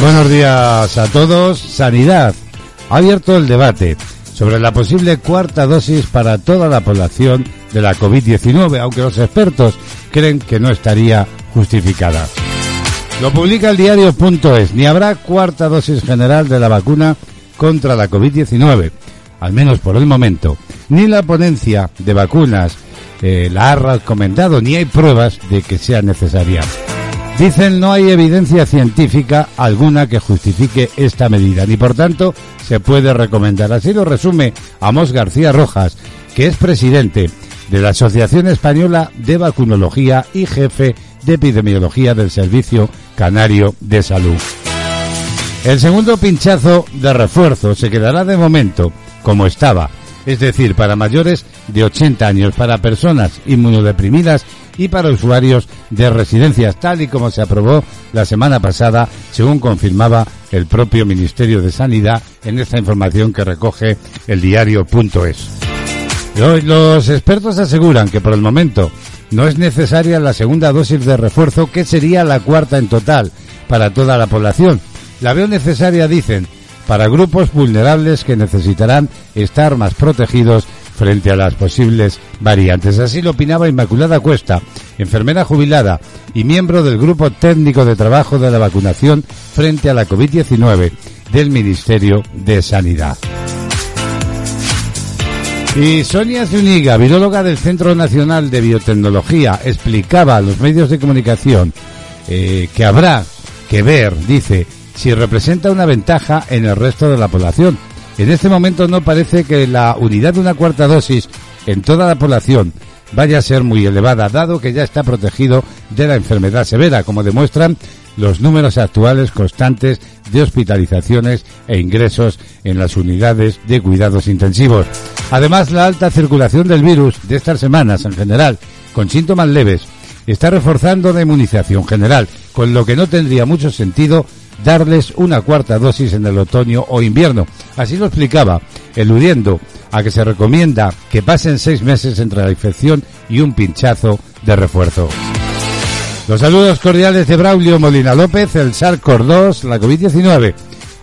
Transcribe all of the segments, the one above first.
Buenos días a todos. Sanidad ha abierto el debate sobre la posible cuarta dosis para toda la población de la COVID-19, aunque los expertos creen que no estaría justificada. Lo publica el diario.es. Ni habrá cuarta dosis general de la vacuna contra la COVID-19, al menos por el momento. Ni la ponencia de vacunas eh, la ha recomendado, ni hay pruebas de que sea necesaria. Dicen no hay evidencia científica alguna que justifique esta medida, ni por tanto se puede recomendar. Así lo resume Amos García Rojas, que es presidente de la Asociación Española de Vacunología y jefe de epidemiología del Servicio Canario de Salud. El segundo pinchazo de refuerzo se quedará de momento como estaba, es decir, para mayores de 80 años, para personas inmunodeprimidas y para usuarios de residencias, tal y como se aprobó la semana pasada, según confirmaba el propio Ministerio de Sanidad en esta información que recoge el diario.es. Los expertos aseguran que por el momento no es necesaria la segunda dosis de refuerzo, que sería la cuarta en total para toda la población. La veo necesaria, dicen, para grupos vulnerables que necesitarán estar más protegidos frente a las posibles variantes. Así lo opinaba Inmaculada Cuesta, enfermera jubilada y miembro del Grupo Técnico de Trabajo de la Vacunación frente a la COVID-19 del Ministerio de Sanidad. Y Sonia Zuniga, viróloga del Centro Nacional de Biotecnología, explicaba a los medios de comunicación eh, que habrá que ver, dice, si representa una ventaja en el resto de la población en este momento no parece que la unidad de una cuarta dosis en toda la población vaya a ser muy elevada, dado que ya está protegido de la enfermedad severa, como demuestran los números actuales constantes de hospitalizaciones e ingresos en las unidades de cuidados intensivos. Además, la alta circulación del virus de estas semanas en general, con síntomas leves, está reforzando la inmunización general, con lo que no tendría mucho sentido darles una cuarta dosis en el otoño o invierno. Así lo explicaba, eludiendo a que se recomienda que pasen seis meses entre la infección y un pinchazo de refuerzo. Los saludos cordiales de Braulio Molina López, el SARS-CoV-2, la COVID-19.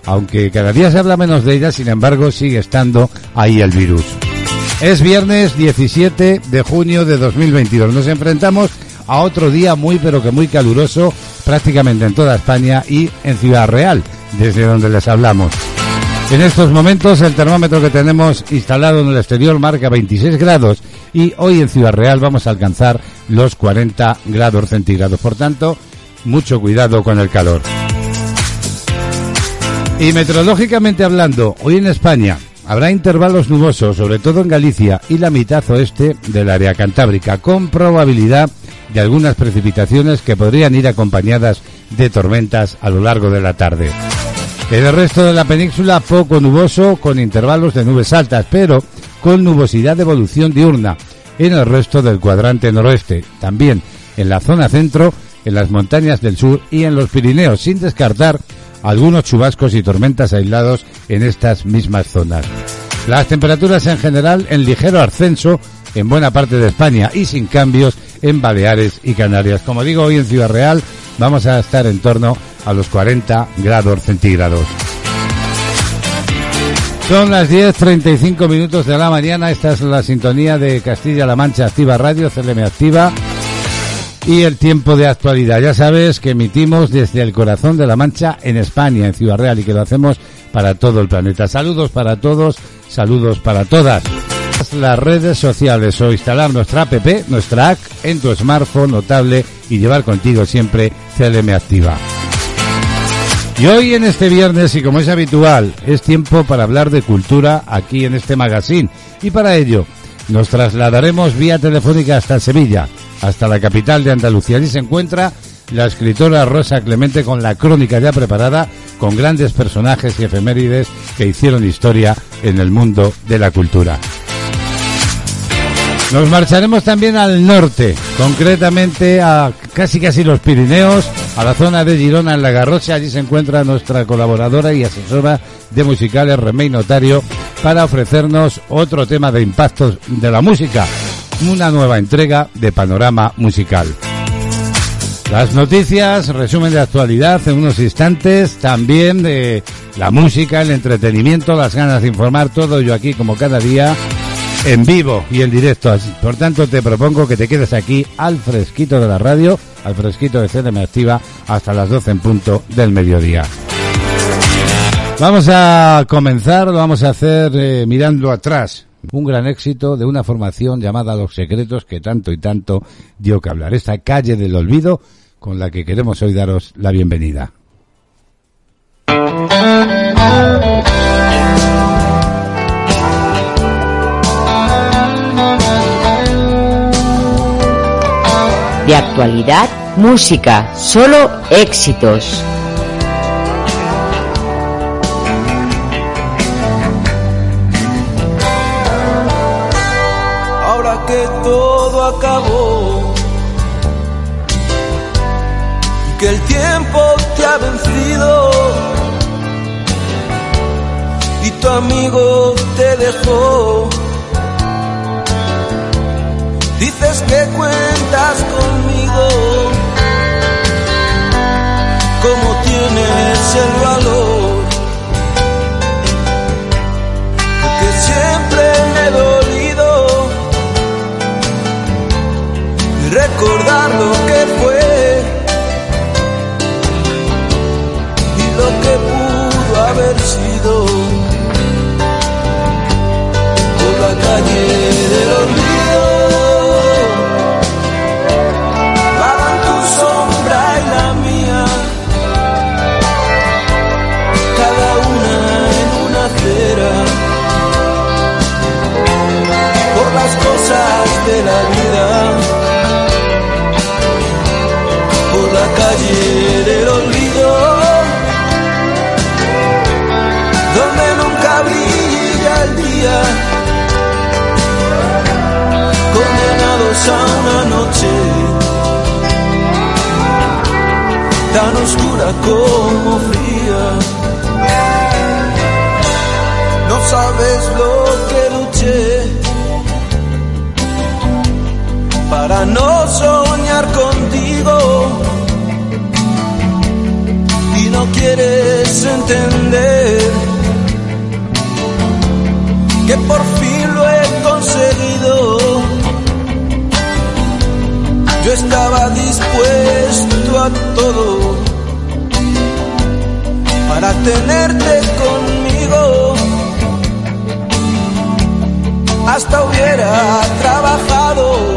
Aunque cada día se habla menos de ella, sin embargo, sigue estando ahí el virus. Es viernes 17 de junio de 2022. Nos enfrentamos a otro día muy pero que muy caluroso prácticamente en toda España y en Ciudad Real, desde donde les hablamos. En estos momentos el termómetro que tenemos instalado en el exterior marca 26 grados y hoy en Ciudad Real vamos a alcanzar los 40 grados centígrados. Por tanto, mucho cuidado con el calor. Y meteorológicamente hablando, hoy en España habrá intervalos nubosos, sobre todo en Galicia y la mitad oeste del área cantábrica, con probabilidad de algunas precipitaciones que podrían ir acompañadas de tormentas a lo largo de la tarde. En el resto de la península poco nuboso con intervalos de nubes altas, pero con nubosidad de evolución diurna en el resto del cuadrante noroeste, también en la zona centro, en las montañas del sur y en los Pirineos, sin descartar algunos chubascos y tormentas aislados en estas mismas zonas. Las temperaturas en general en ligero ascenso en buena parte de España y sin cambios en Baleares y Canarias. Como digo, hoy en Ciudad Real vamos a estar en torno a los 40 grados centígrados. Son las 10.35 minutos de la mañana. Esta es la sintonía de Castilla-La Mancha Activa Radio, CLM Activa. Y el tiempo de actualidad. Ya sabes que emitimos desde el corazón de la Mancha en España, en Ciudad Real, y que lo hacemos para todo el planeta. Saludos para todos, saludos para todas las redes sociales o instalar nuestra app, nuestra app en tu smartphone notable y llevar contigo siempre CLM Activa. Y hoy en este viernes, y como es habitual, es tiempo para hablar de cultura aquí en este magazine. Y para ello nos trasladaremos vía telefónica hasta Sevilla, hasta la capital de Andalucía. Allí se encuentra la escritora Rosa Clemente con la crónica ya preparada con grandes personajes y efemérides que hicieron historia en el mundo de la cultura. Nos marcharemos también al norte, concretamente a casi casi los Pirineos, a la zona de Girona en la Garrocha. Allí se encuentra nuestra colaboradora y asesora de musicales, Remey Notario, para ofrecernos otro tema de impactos de la música, una nueva entrega de Panorama Musical. Las noticias, resumen de actualidad en unos instantes, también de la música, el entretenimiento, las ganas de informar, todo yo aquí como cada día en vivo y en directo. Por tanto, te propongo que te quedes aquí al fresquito de la radio, al fresquito de CDM Activa, hasta las 12 en punto del mediodía. Vamos a comenzar, lo vamos a hacer eh, mirando atrás. Un gran éxito de una formación llamada Los Secretos que tanto y tanto dio que hablar. Esta calle del olvido con la que queremos hoy daros la bienvenida. De actualidad, música, solo éxitos. Ahora que todo acabó, que el tiempo te ha vencido y tu amigo te dejó. Que cuentas conmigo, como tienes el valor, porque siempre me he dolido. Y condenados a una noche tan oscura como fría. No sabes lo que luché para no soñar contigo y no quieres entender que dispuesto a todo para tenerte conmigo. Hasta hubiera trabajado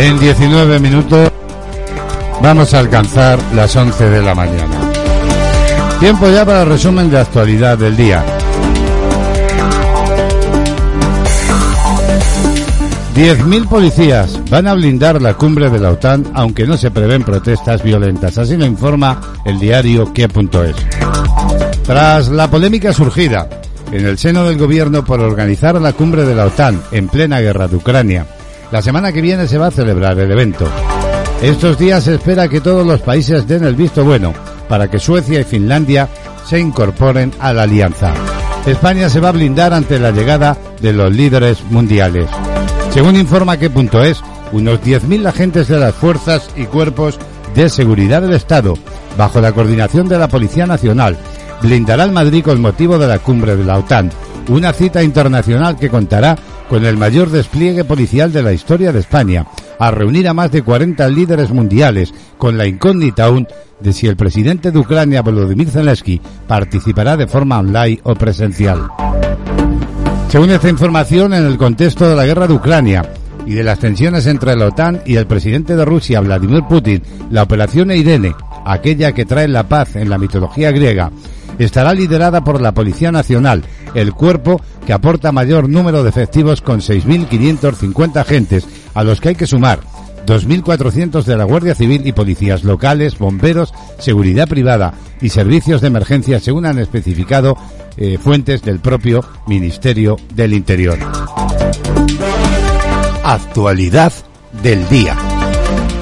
En 19 minutos vamos a alcanzar las 11 de la mañana. Tiempo ya para el resumen de actualidad del día. 10.000 policías van a blindar la cumbre de la OTAN aunque no se prevén protestas violentas, así lo informa el diario Kie.es. Tras la polémica surgida en el seno del gobierno por organizar la cumbre de la OTAN en plena guerra de Ucrania la semana que viene se va a celebrar el evento. Estos días se espera que todos los países den el visto bueno para que Suecia y Finlandia se incorporen a la alianza. España se va a blindar ante la llegada de los líderes mundiales. Según informa que es, unos 10.000 agentes de las fuerzas y cuerpos de seguridad del Estado, bajo la coordinación de la Policía Nacional, blindarán Madrid con motivo de la cumbre de la OTAN, una cita internacional que contará con el mayor despliegue policial de la historia de España, a reunir a más de 40 líderes mundiales, con la incógnita aún de si el presidente de Ucrania, Volodymyr Zelensky, participará de forma online o presencial. Según esta información, en el contexto de la guerra de Ucrania y de las tensiones entre la OTAN y el presidente de Rusia, Vladimir Putin, la operación Irene, aquella que trae la paz en la mitología griega, estará liderada por la Policía Nacional, el cuerpo que aporta mayor número de efectivos con 6.550 agentes, a los que hay que sumar 2.400 de la Guardia Civil y policías locales, bomberos, seguridad privada y servicios de emergencia, según han especificado eh, fuentes del propio Ministerio del Interior. Actualidad del día.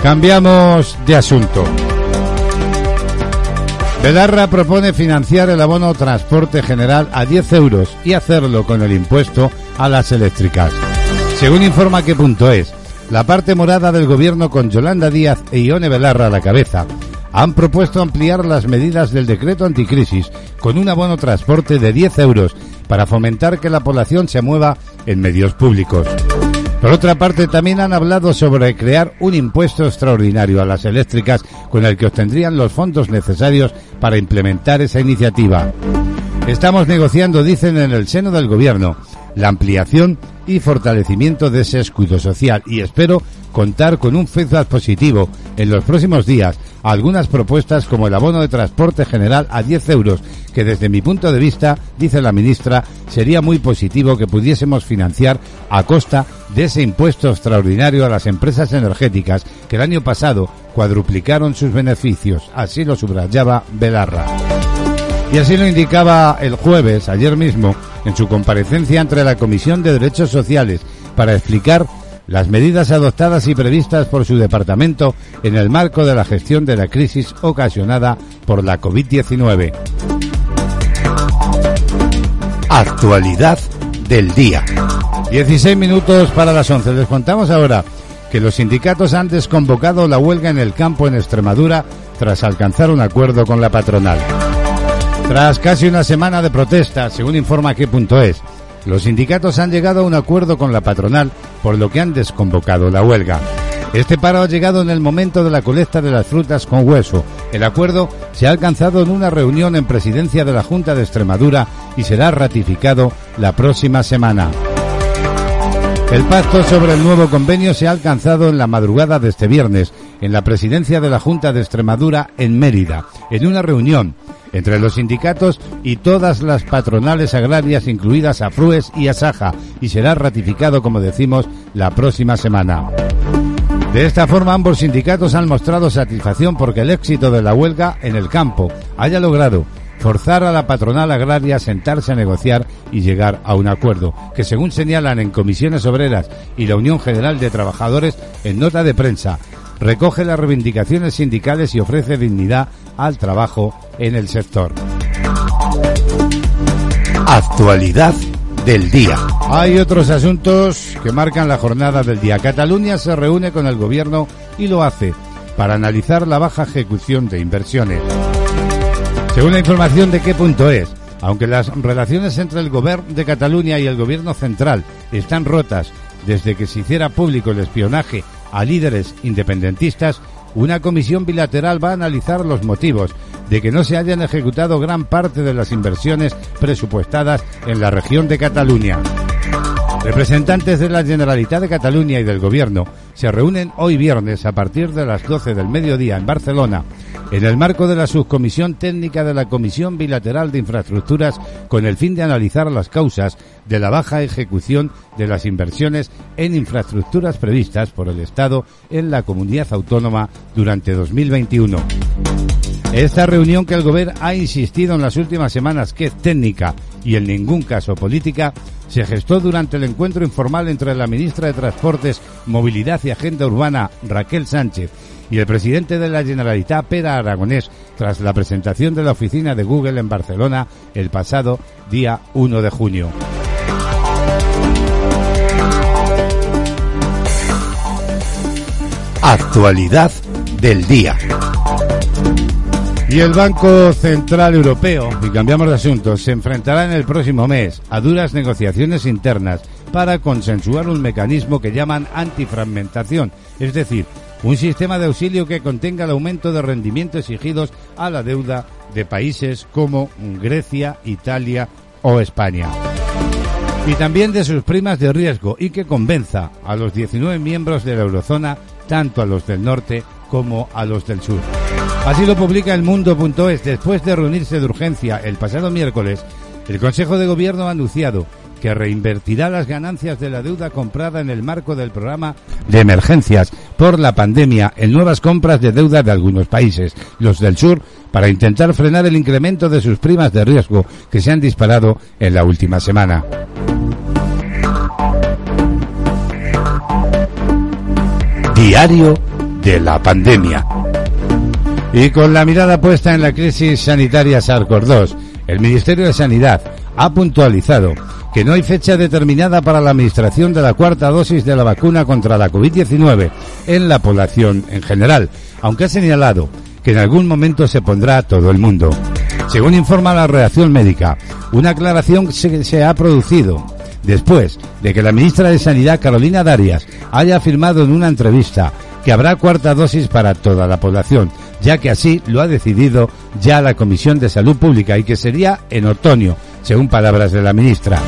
Cambiamos de asunto. Belarra propone financiar el abono transporte general a 10 euros y hacerlo con el impuesto a las eléctricas. Según informa que punto es, la parte morada del gobierno con Yolanda Díaz e Ione Belarra a la cabeza han propuesto ampliar las medidas del decreto anticrisis con un abono transporte de 10 euros para fomentar que la población se mueva en medios públicos. Por otra parte, también han hablado sobre crear un impuesto extraordinario a las eléctricas con el que obtendrían los fondos necesarios para implementar esa iniciativa. Estamos negociando, dicen en el seno del Gobierno, la ampliación y fortalecimiento de ese escudo social y espero contar con un feedback positivo en los próximos días algunas propuestas como el abono de transporte general a 10 euros, que desde mi punto de vista, dice la ministra, sería muy positivo que pudiésemos financiar a costa de ese impuesto extraordinario a las empresas energéticas que el año pasado cuadruplicaron sus beneficios. Así lo subrayaba Belarra. Y así lo indicaba el jueves, ayer mismo, en su comparecencia ante la Comisión de Derechos Sociales para explicar las medidas adoptadas y previstas por su departamento en el marco de la gestión de la crisis ocasionada por la COVID-19. Actualidad del día. 16 minutos para las 11. Les contamos ahora que los sindicatos han desconvocado la huelga en el campo en Extremadura tras alcanzar un acuerdo con la patronal. Tras casi una semana de protesta, según informa es, los sindicatos han llegado a un acuerdo con la patronal, por lo que han desconvocado la huelga. Este paro ha llegado en el momento de la colecta de las frutas con hueso. El acuerdo se ha alcanzado en una reunión en presidencia de la Junta de Extremadura y será ratificado la próxima semana. El pacto sobre el nuevo convenio se ha alcanzado en la madrugada de este viernes en la presidencia de la Junta de Extremadura en Mérida, en una reunión entre los sindicatos y todas las patronales agrarias, incluidas a Frues y Asaja, y será ratificado, como decimos, la próxima semana. De esta forma, ambos sindicatos han mostrado satisfacción porque el éxito de la huelga en el campo haya logrado forzar a la patronal agraria a sentarse a negociar y llegar a un acuerdo, que según señalan en comisiones obreras y la Unión General de Trabajadores en nota de prensa, recoge las reivindicaciones sindicales y ofrece dignidad al trabajo en el sector. Actualidad del día. Hay otros asuntos que marcan la jornada del día. Cataluña se reúne con el gobierno y lo hace para analizar la baja ejecución de inversiones. Según la información de qué punto es, aunque las relaciones entre el gobierno de Cataluña y el gobierno central están rotas desde que se hiciera público el espionaje a líderes independentistas, una comisión bilateral va a analizar los motivos de que no se hayan ejecutado gran parte de las inversiones presupuestadas en la región de Cataluña. Representantes de la Generalitat de Cataluña y del Gobierno se reúnen hoy viernes a partir de las 12 del mediodía en Barcelona, en el marco de la subcomisión técnica de la Comisión Bilateral de Infraestructuras, con el fin de analizar las causas de la baja ejecución de las inversiones en infraestructuras previstas por el Estado en la comunidad autónoma durante 2021. Esta reunión que el Gobierno ha insistido en las últimas semanas que es técnica y en ningún caso política, se gestó durante el encuentro informal entre la ministra de Transportes, Movilidad y Agenda Urbana, Raquel Sánchez, y el presidente de la Generalitat, Pera Aragonés, tras la presentación de la oficina de Google en Barcelona el pasado día 1 de junio. Actualidad del día. Y el Banco Central Europeo, y cambiamos de asunto, se enfrentará en el próximo mes a duras negociaciones internas para consensuar un mecanismo que llaman antifragmentación, es decir, un sistema de auxilio que contenga el aumento de rendimiento exigidos a la deuda de países como Grecia, Italia o España. Y también de sus primas de riesgo y que convenza a los 19 miembros de la eurozona, tanto a los del norte como a los del sur. Así lo publica el mundo.es. Después de reunirse de urgencia el pasado miércoles, el Consejo de Gobierno ha anunciado que reinvertirá las ganancias de la deuda comprada en el marco del programa de emergencias por la pandemia en nuevas compras de deuda de algunos países, los del sur, para intentar frenar el incremento de sus primas de riesgo que se han disparado en la última semana. Diario de la pandemia. Y con la mirada puesta en la crisis sanitaria SARS-CoV-2, el Ministerio de Sanidad ha puntualizado que no hay fecha determinada para la administración de la cuarta dosis de la vacuna contra la COVID-19 en la población en general, aunque ha señalado que en algún momento se pondrá a todo el mundo. Según informa la reacción médica, una aclaración se, se ha producido después de que la ministra de Sanidad, Carolina Darias, haya afirmado en una entrevista que habrá cuarta dosis para toda la población, ya que así lo ha decidido ya la Comisión de Salud Pública y que sería en otoño, según palabras de la ministra.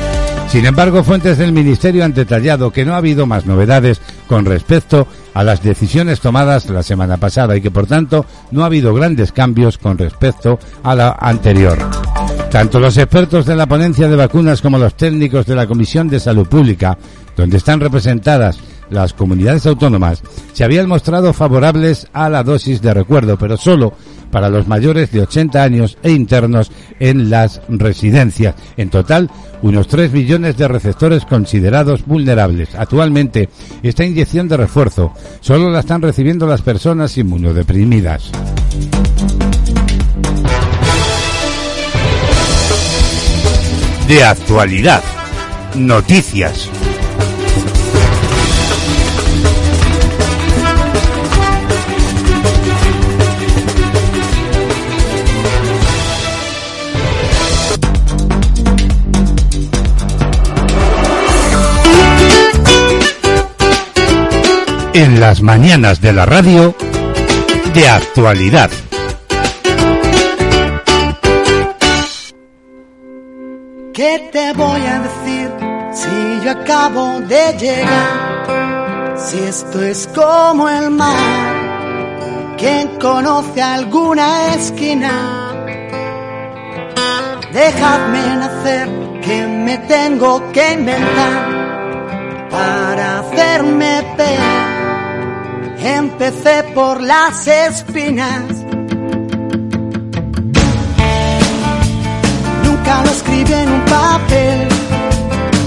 Sin embargo, fuentes del Ministerio han detallado que no ha habido más novedades con respecto a las decisiones tomadas la semana pasada y que, por tanto, no ha habido grandes cambios con respecto a la anterior. Tanto los expertos de la ponencia de vacunas como los técnicos de la Comisión de Salud Pública, donde están representadas las comunidades autónomas se habían mostrado favorables a la dosis de recuerdo, pero solo para los mayores de 80 años e internos en las residencias. En total, unos 3 millones de receptores considerados vulnerables. Actualmente, esta inyección de refuerzo solo la están recibiendo las personas inmunodeprimidas. De actualidad. Noticias. En las mañanas de la radio de actualidad. ¿Qué te voy a decir si yo acabo de llegar? Si esto es como el mar, ¿quién conoce alguna esquina? Dejadme nacer, que me tengo que inventar para hacerme ver empecé por las espinas. Nunca lo escribí en un papel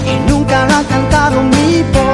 y nunca lo ha cantado mi voz.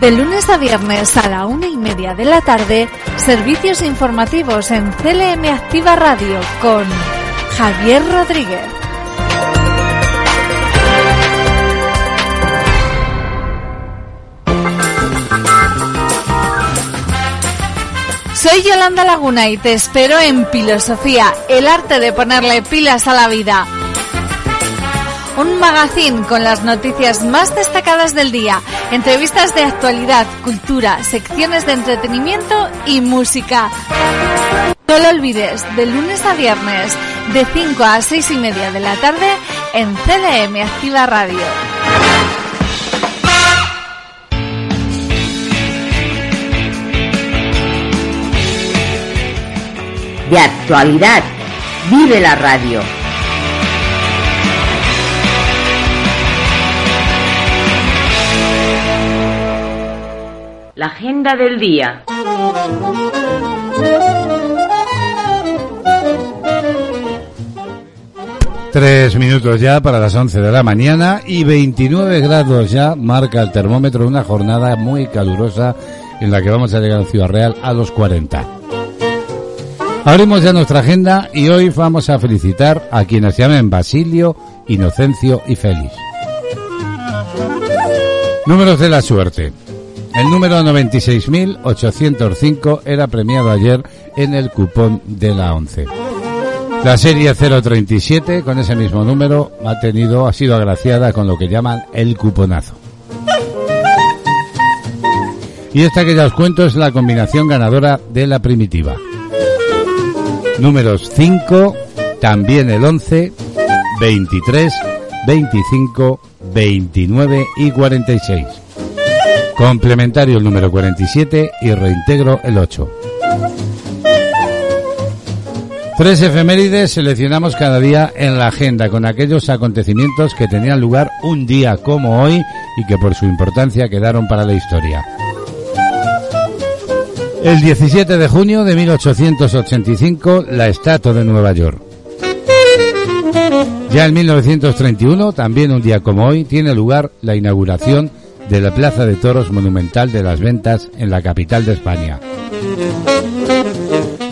De lunes a viernes a la una y media de la tarde, servicios informativos en CLM Activa Radio con Javier Rodríguez. Soy Yolanda Laguna y te espero en Filosofía, el arte de ponerle pilas a la vida. Un magazine con las noticias más destacadas del día, entrevistas de actualidad, cultura, secciones de entretenimiento y música. No lo olvides, de lunes a viernes, de 5 a 6 y media de la tarde, en CDM Activa Radio. De actualidad, vive la radio. La agenda del día. Tres minutos ya para las 11 de la mañana y 29 grados ya marca el termómetro, una jornada muy calurosa en la que vamos a llegar a Ciudad Real a los 40. Abrimos ya nuestra agenda y hoy vamos a felicitar a quienes se llamen Basilio, Inocencio y Félix. Números de la suerte. El número 96.805 era premiado ayer en el cupón de la 11. La serie 037 con ese mismo número ha tenido ha sido agraciada con lo que llaman el cuponazo. Y esta que ya os cuento es la combinación ganadora de la primitiva. Números 5, también el 11, 23 25 29 y 46. Complementario el número 47 y reintegro el 8. Tres efemérides seleccionamos cada día en la agenda con aquellos acontecimientos que tenían lugar un día como hoy y que por su importancia quedaron para la historia. El 17 de junio de 1885, la Estatua de Nueva York. Ya en 1931, también un día como hoy, tiene lugar la inauguración de la Plaza de Toros Monumental de las Ventas en la capital de España.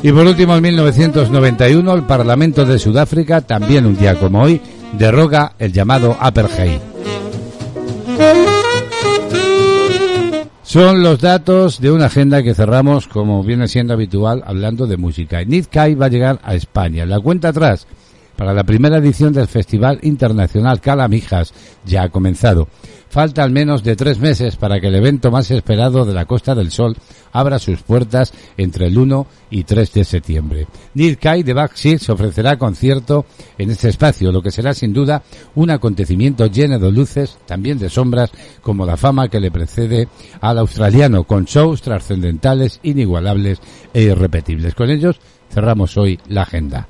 Y por último, en 1991, el Parlamento de Sudáfrica, también un día como hoy, derroga el llamado Apartheid. Son los datos de una agenda que cerramos, como viene siendo habitual, hablando de música. Nick Kai va a llegar a España. La cuenta atrás para la primera edición del Festival Internacional Calamijas ya ha comenzado. Falta al menos de tres meses para que el evento más esperado de la Costa del Sol abra sus puertas entre el 1 y 3 de septiembre. Neil Kai de Backseat ofrecerá concierto en este espacio, lo que será sin duda un acontecimiento lleno de luces, también de sombras, como la fama que le precede al australiano, con shows trascendentales, inigualables e irrepetibles. Con ellos cerramos hoy la agenda.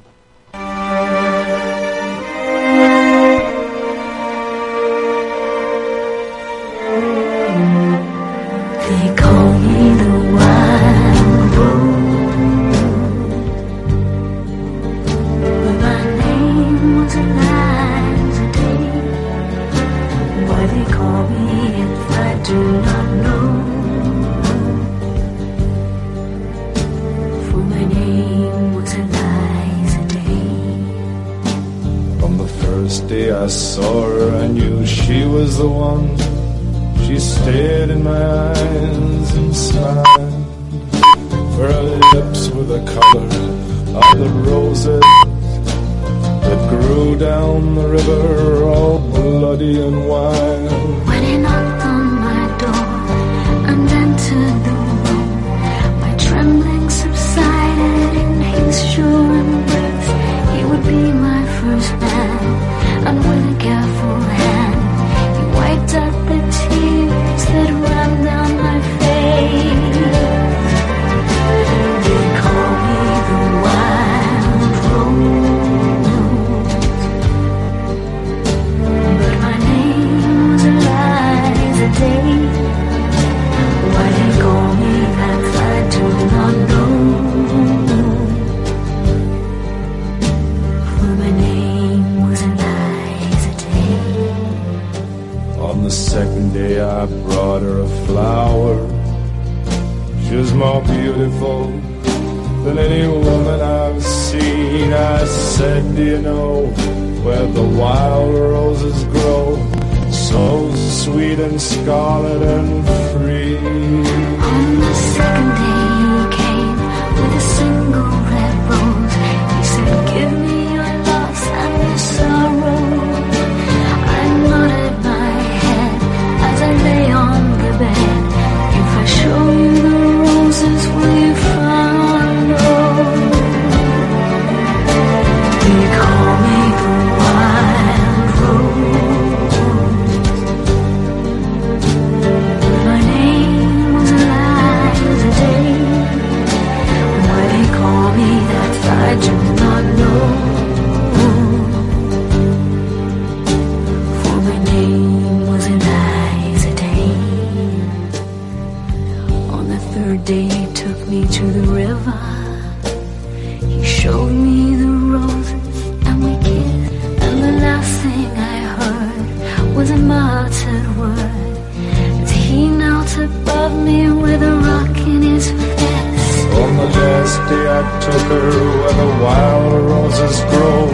I took her where the wild roses grow.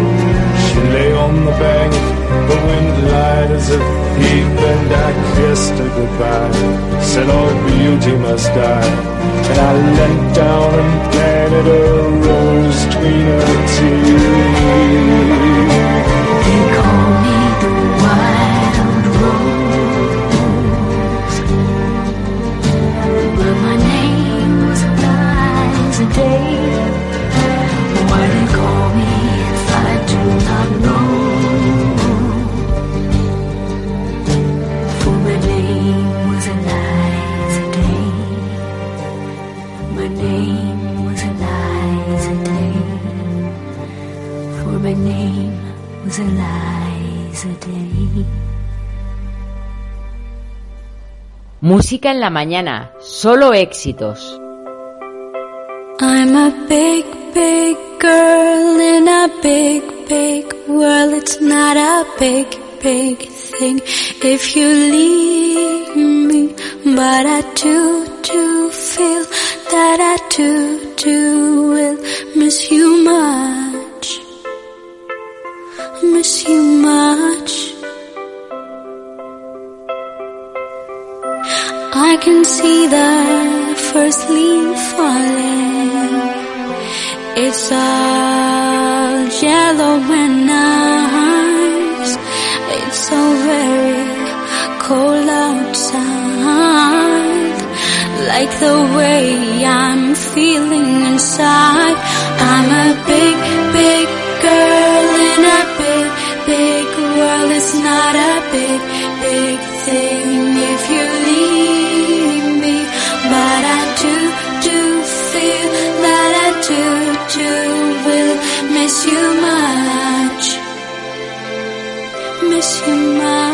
She lay on the bank, the wind lied as if deep, and I kissed her goodbye. Said all oh, beauty must die, and I leant down and planted a rose between her teeth. They call me the wild rose. Música en la mañana, solo éxitos. I'm a big, big girl in a big, big world. It's not a big, big thing if you leave me. But I do, do feel that I do, do will miss you much. Miss you much. I can see the first leaf falling. It's all yellow and nice. It's so very cold outside. Like the way I'm feeling inside. I'm a big, big girl in a big, big world. It's not a big, Miss you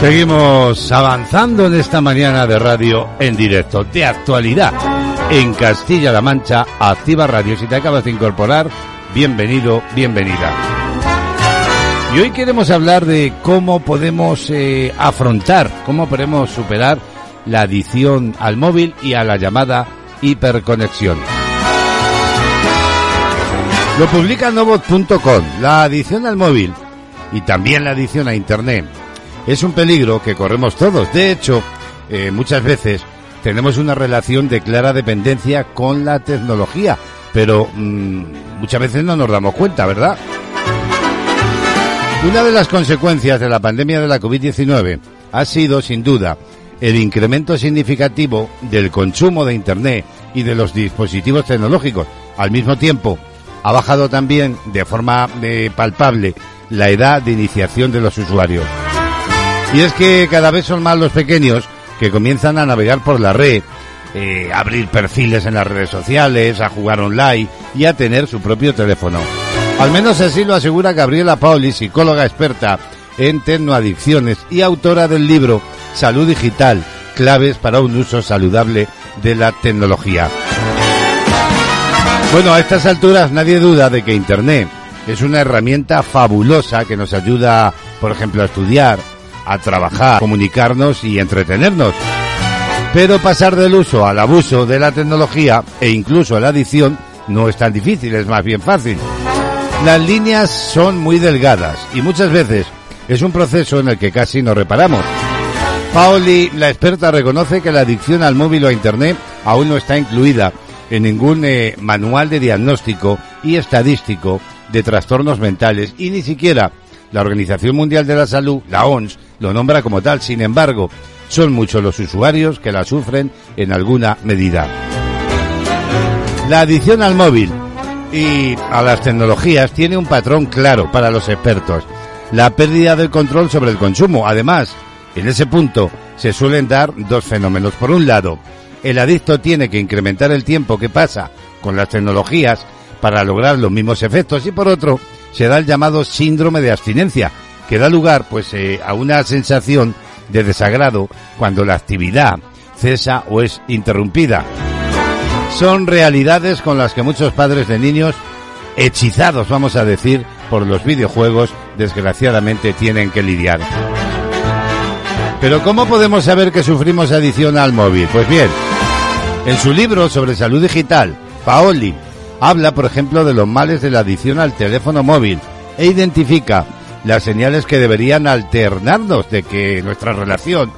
Seguimos avanzando en esta mañana de radio en directo, de actualidad, en Castilla-La Mancha, Activa Radio. Si te acabas de incorporar, bienvenido, bienvenida. Y hoy queremos hablar de cómo podemos eh, afrontar, cómo podemos superar la adicción al móvil y a la llamada hiperconexión. Lo publica Novot.com, la adicción al móvil y también la adicción a Internet es un peligro que corremos todos. De hecho, eh, muchas veces tenemos una relación de clara dependencia con la tecnología, pero mm, muchas veces no nos damos cuenta, ¿verdad? Una de las consecuencias de la pandemia de la COVID-19 ha sido, sin duda, el incremento significativo del consumo de Internet y de los dispositivos tecnológicos. Al mismo tiempo, ha bajado también de forma eh, palpable la edad de iniciación de los usuarios. Y es que cada vez son más los pequeños que comienzan a navegar por la red eh, abrir perfiles en las redes sociales, a jugar online y a tener su propio teléfono. Al menos así lo asegura Gabriela Pauli, psicóloga experta en tecnoadicciones y autora del libro Salud Digital, claves para un uso saludable de la tecnología. Bueno, a estas alturas nadie duda de que Internet es una herramienta fabulosa que nos ayuda, por ejemplo, a estudiar, a trabajar, comunicarnos y entretenernos. Pero pasar del uso al abuso de la tecnología e incluso la adicción no es tan difícil, es más bien fácil. Las líneas son muy delgadas y muchas veces es un proceso en el que casi no reparamos. Paoli, la experta, reconoce que la adicción al móvil o a Internet aún no está incluida en ningún eh, manual de diagnóstico y estadístico de trastornos mentales y ni siquiera la Organización Mundial de la Salud, la ONS, lo nombra como tal. Sin embargo, son muchos los usuarios que la sufren en alguna medida. La adicción al móvil y a las tecnologías tiene un patrón claro para los expertos. La pérdida del control sobre el consumo. Además, en ese punto se suelen dar dos fenómenos. Por un lado, el adicto tiene que incrementar el tiempo que pasa con las tecnologías para lograr los mismos efectos y por otro se da el llamado síndrome de abstinencia que da lugar pues eh, a una sensación de desagrado cuando la actividad cesa o es interrumpida. Son realidades con las que muchos padres de niños hechizados, vamos a decir, por los videojuegos, desgraciadamente tienen que lidiar. Pero ¿cómo podemos saber que sufrimos adicción al móvil? Pues bien, en su libro sobre salud digital, Paoli habla, por ejemplo, de los males de la adicción al teléfono móvil e identifica las señales que deberían alternarnos de que nuestra relación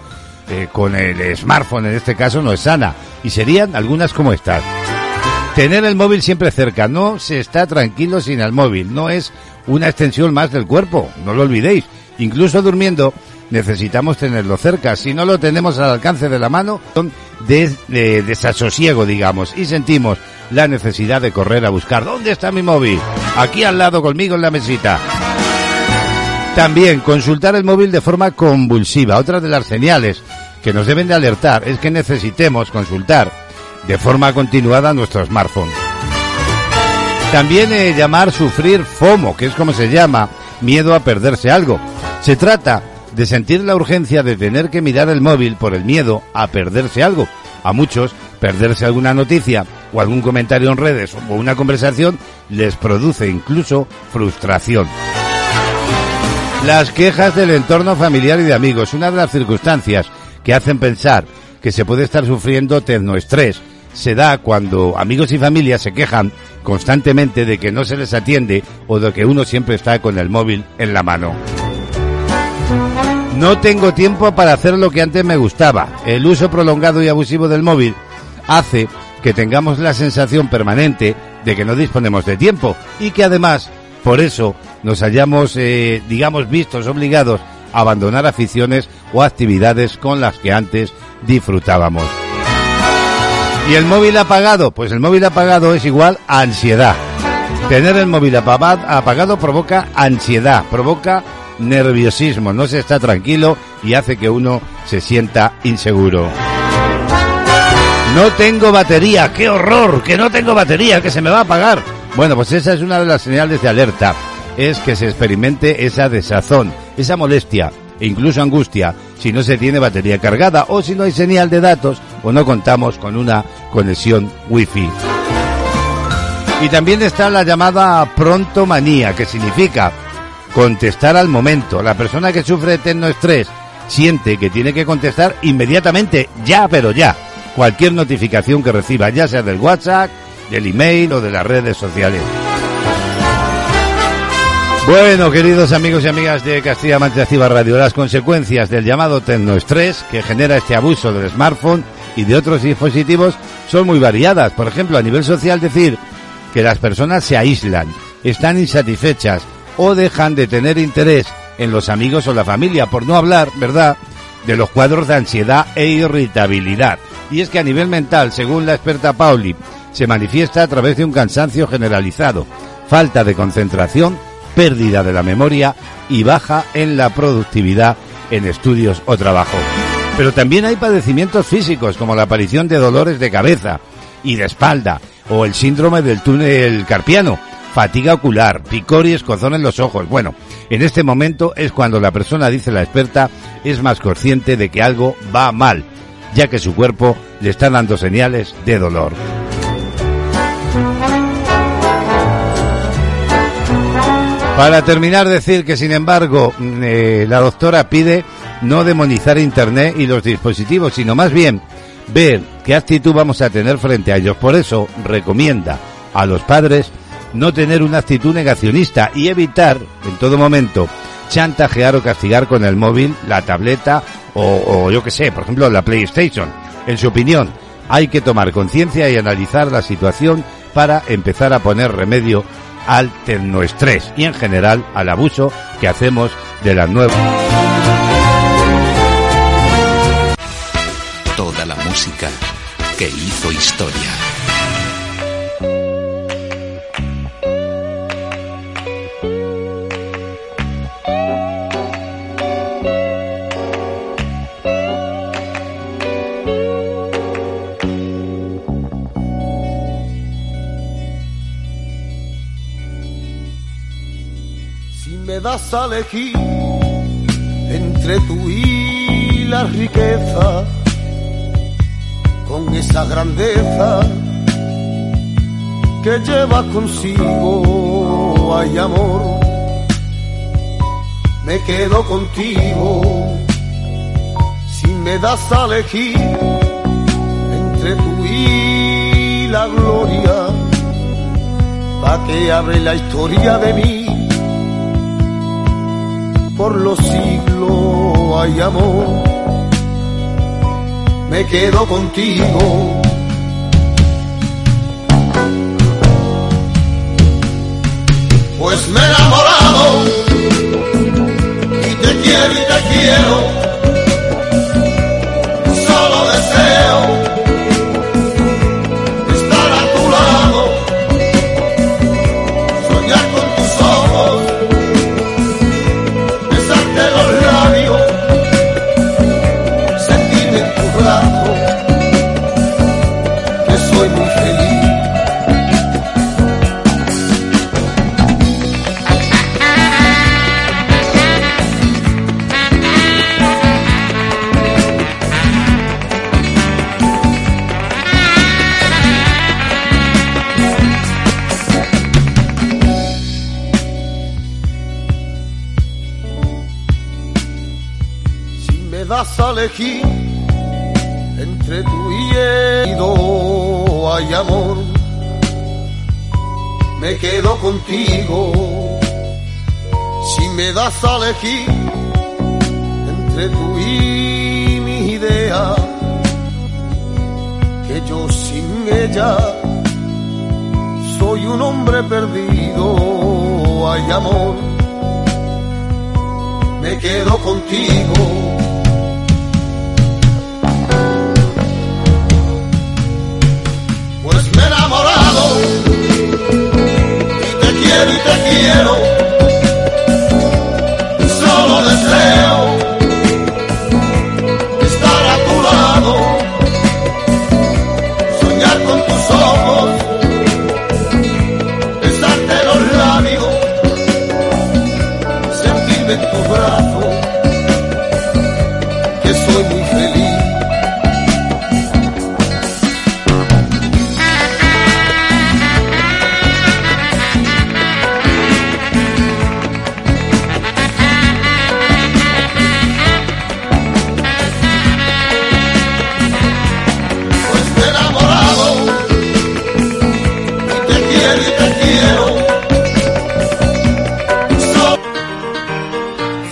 eh, con el smartphone en este caso no es sana. Y serían algunas como estas. Tener el móvil siempre cerca. No se está tranquilo sin el móvil. No es una extensión más del cuerpo. No lo olvidéis. Incluso durmiendo necesitamos tenerlo cerca. Si no lo tenemos al alcance de la mano, son de, de desasosiego, digamos. Y sentimos la necesidad de correr a buscar. ¿Dónde está mi móvil? Aquí al lado conmigo en la mesita. También consultar el móvil de forma convulsiva. Otra de las señales que nos deben de alertar es que necesitemos consultar de forma continuada nuestro smartphone. También eh, llamar sufrir FOMO, que es como se llama, miedo a perderse algo. Se trata de sentir la urgencia de tener que mirar el móvil por el miedo a perderse algo. A muchos, perderse alguna noticia o algún comentario en redes o una conversación les produce incluso frustración. Las quejas del entorno familiar y de amigos, una de las circunstancias que hacen pensar que se puede estar sufriendo tecnoestrés, se da cuando amigos y familia se quejan constantemente de que no se les atiende o de que uno siempre está con el móvil en la mano. No tengo tiempo para hacer lo que antes me gustaba. El uso prolongado y abusivo del móvil hace que tengamos la sensación permanente de que no disponemos de tiempo y que además por eso nos hayamos, eh, digamos, vistos obligados a abandonar aficiones o actividades con las que antes disfrutábamos. ¿Y el móvil apagado? Pues el móvil apagado es igual a ansiedad. Tener el móvil apagado provoca ansiedad, provoca nerviosismo, no se está tranquilo y hace que uno se sienta inseguro. No tengo batería, qué horror, que no tengo batería, que se me va a apagar. Bueno, pues esa es una de las señales de alerta, es que se experimente esa desazón, esa molestia e incluso angustia si no se tiene batería cargada o si no hay señal de datos o no contamos con una conexión wifi. Y también está la llamada prontomanía, que significa contestar al momento. La persona que sufre eterno estrés siente que tiene que contestar inmediatamente, ya, pero ya, cualquier notificación que reciba, ya sea del WhatsApp, del email o de las redes sociales. Bueno, queridos amigos y amigas de Castilla-Mancha Activa Radio, las consecuencias del llamado tecnoestrés que genera este abuso del smartphone y de otros dispositivos son muy variadas. Por ejemplo, a nivel social decir que las personas se aíslan, están insatisfechas o dejan de tener interés en los amigos o la familia, por no hablar, ¿verdad?, de los cuadros de ansiedad e irritabilidad. Y es que a nivel mental, según la experta Pauli, se manifiesta a través de un cansancio generalizado, falta de concentración, pérdida de la memoria y baja en la productividad en estudios o trabajo. Pero también hay padecimientos físicos como la aparición de dolores de cabeza y de espalda o el síndrome del túnel carpiano, fatiga ocular, picor y escozón en los ojos. Bueno, en este momento es cuando la persona, dice la experta, es más consciente de que algo va mal, ya que su cuerpo le está dando señales de dolor. Para terminar, decir que sin embargo mm, eh, la doctora pide no demonizar Internet y los dispositivos, sino más bien ver qué actitud vamos a tener frente a ellos. Por eso recomienda a los padres no tener una actitud negacionista y evitar en todo momento chantajear o castigar con el móvil, la tableta o, o yo que sé, por ejemplo, la PlayStation. En su opinión, hay que tomar conciencia y analizar la situación para empezar a poner remedio al tecnoestrés y en general al abuso que hacemos de las nuevas. Toda la música que hizo historia. A elegir entre tú y la riqueza, con esa grandeza que lleva consigo, hay amor, me quedo contigo. Si me das a elegir entre tú y la gloria, pa' que abre la historia de mí por los siglos hay amor, me quedo contigo. Pues me he enamorado y te quiero y te quiero, solo deseo elegir entre tú y él, hay amor, me quedo contigo. Si me das a elegir entre tú y mi idea, que yo sin ella soy un hombre perdido, hay amor me quedo contigo. Quiero. Solo deseo estar a tu lado, soñar con tus ojos, besarte los labios sentirme en tu brazo,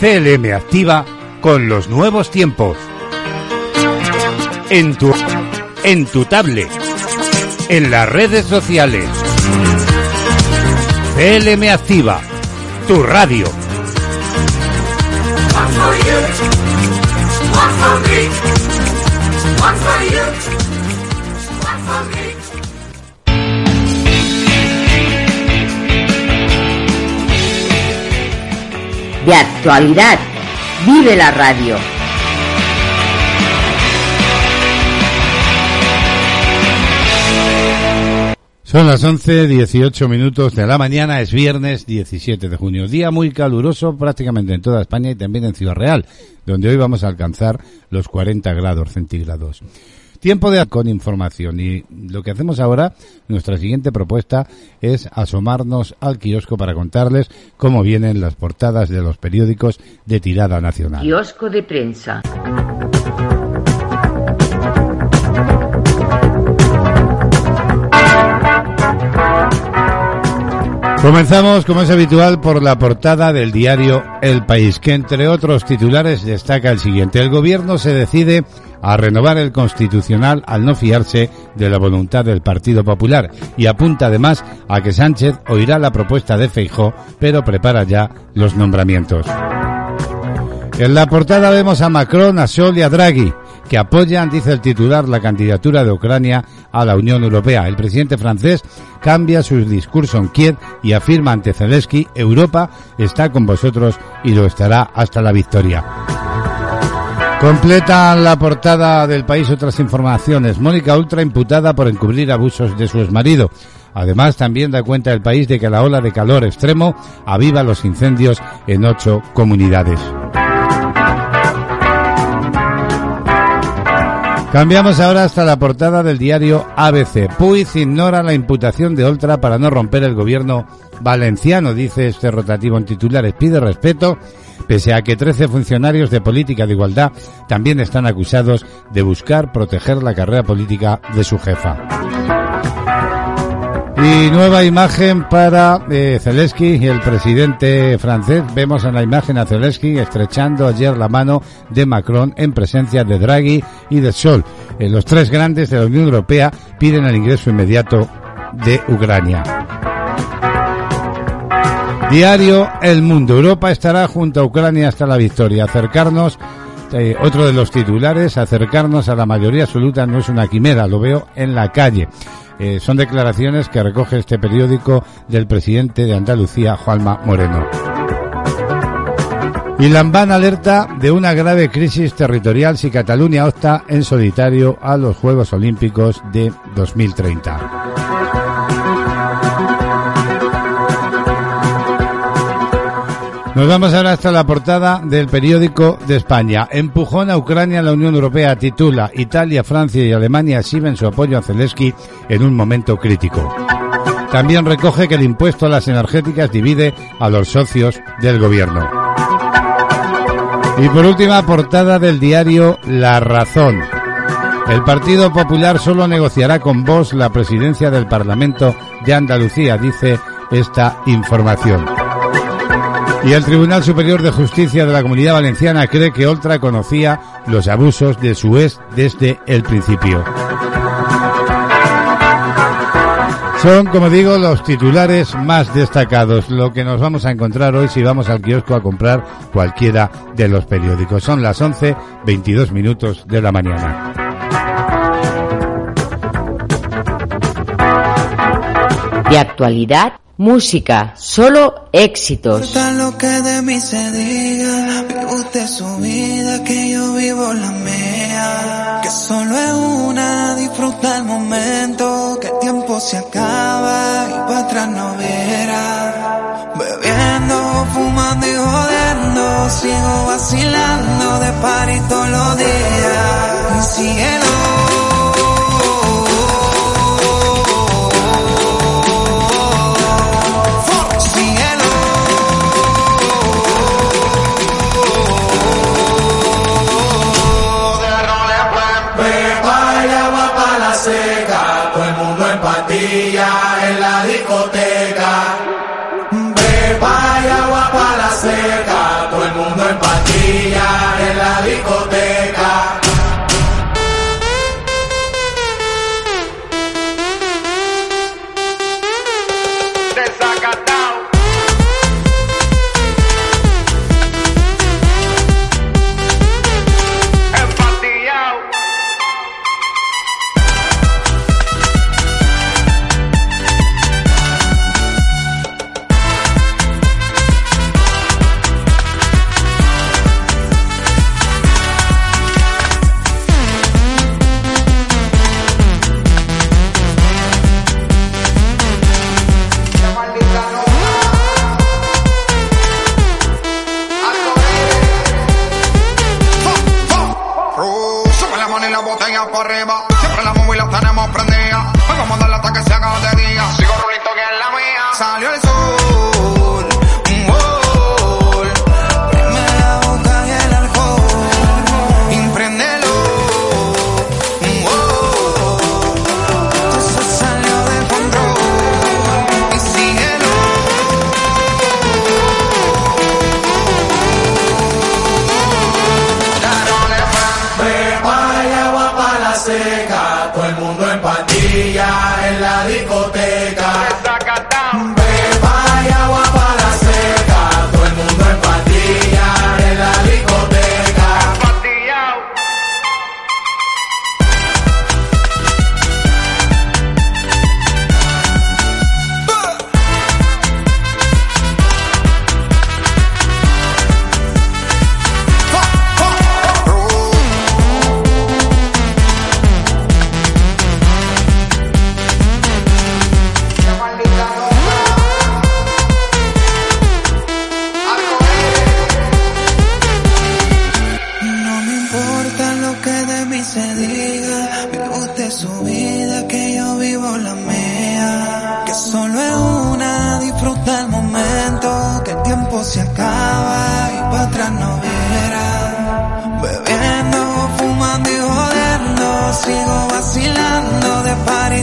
CLM activa con los nuevos tiempos. En tu, en tu tablet, en las redes sociales. CLM activa, tu radio. actualidad. Vive la radio. Son las 11, 18 minutos de la mañana, es viernes 17 de junio, día muy caluroso prácticamente en toda España y también en Ciudad Real, donde hoy vamos a alcanzar los 40 grados centígrados. Tiempo de con información y lo que hacemos ahora, nuestra siguiente propuesta es asomarnos al kiosco para contarles cómo vienen las portadas de los periódicos de tirada nacional. Kiosco de prensa. Comenzamos, como es habitual, por la portada del diario El País, que entre otros titulares destaca el siguiente. El gobierno se decide a renovar el constitucional al no fiarse de la voluntad del Partido Popular y apunta además a que Sánchez oirá la propuesta de Feijó, pero prepara ya los nombramientos. En la portada vemos a Macron, a Sol y a Draghi que apoyan, dice el titular, la candidatura de Ucrania a la Unión Europea. El presidente francés cambia su discurso en Kiev y afirma ante Zelensky, Europa está con vosotros y lo estará hasta la victoria. Completan la portada del país otras informaciones. Mónica Ultra imputada por encubrir abusos de su exmarido. Además, también da cuenta el país de que la ola de calor extremo aviva los incendios en ocho comunidades. Cambiamos ahora hasta la portada del diario ABC. Puig ignora la imputación de Oltra para no romper el gobierno valenciano, dice este rotativo en titulares. Pide respeto, pese a que 13 funcionarios de política de igualdad también están acusados de buscar proteger la carrera política de su jefa. Y nueva imagen para eh, Zelensky y el presidente francés. Vemos en la imagen a Zelensky estrechando ayer la mano de Macron en presencia de Draghi y de Sol. Eh, los tres grandes de la Unión Europea piden el ingreso inmediato de Ucrania. Diario El Mundo. Europa estará junto a Ucrania hasta la victoria. Acercarnos, eh, otro de los titulares, acercarnos a la mayoría absoluta no es una quimera, lo veo en la calle. Eh, son declaraciones que recoge este periódico del presidente de Andalucía, Juanma Moreno. Y Lambán alerta de una grave crisis territorial si Cataluña opta en solitario a los Juegos Olímpicos de 2030. Nos vamos ahora hasta la portada del periódico de España. Empujón a Ucrania la Unión Europea titula Italia, Francia y Alemania exhiben su apoyo a Zelensky en un momento crítico. También recoge que el impuesto a las energéticas divide a los socios del gobierno. Y por última, portada del diario La Razón. El Partido Popular solo negociará con vos la presidencia del Parlamento de Andalucía, dice esta información. Y el Tribunal Superior de Justicia de la Comunidad Valenciana cree que Oltra conocía los abusos de su ex desde el principio. Son, como digo, los titulares más destacados, lo que nos vamos a encontrar hoy si vamos al kiosco a comprar cualquiera de los periódicos. Son las 11, 22 minutos de la mañana. De actualidad Música, solo éxitos. lo que de mí se diga, usted su vida, que yo vivo la mía. Que solo es una, disfruta el momento, que el tiempo se acaba y para atrás no verá. Bebiendo, fumando y jodiendo, sigo vacilando de par todos los días. Cielo.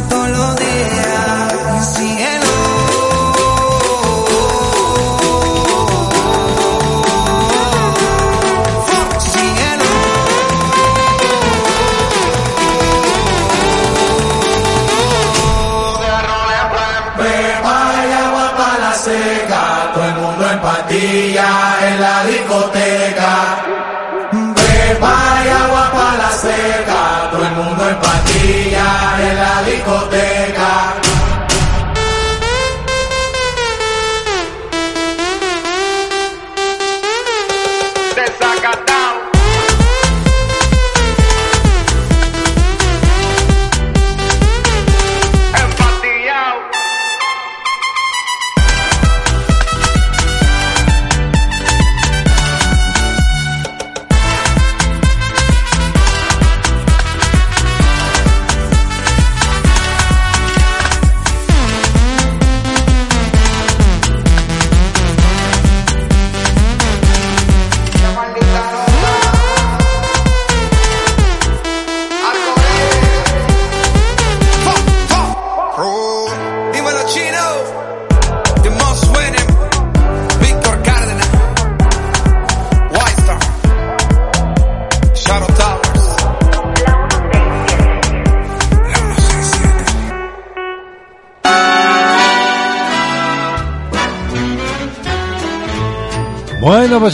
Todos los.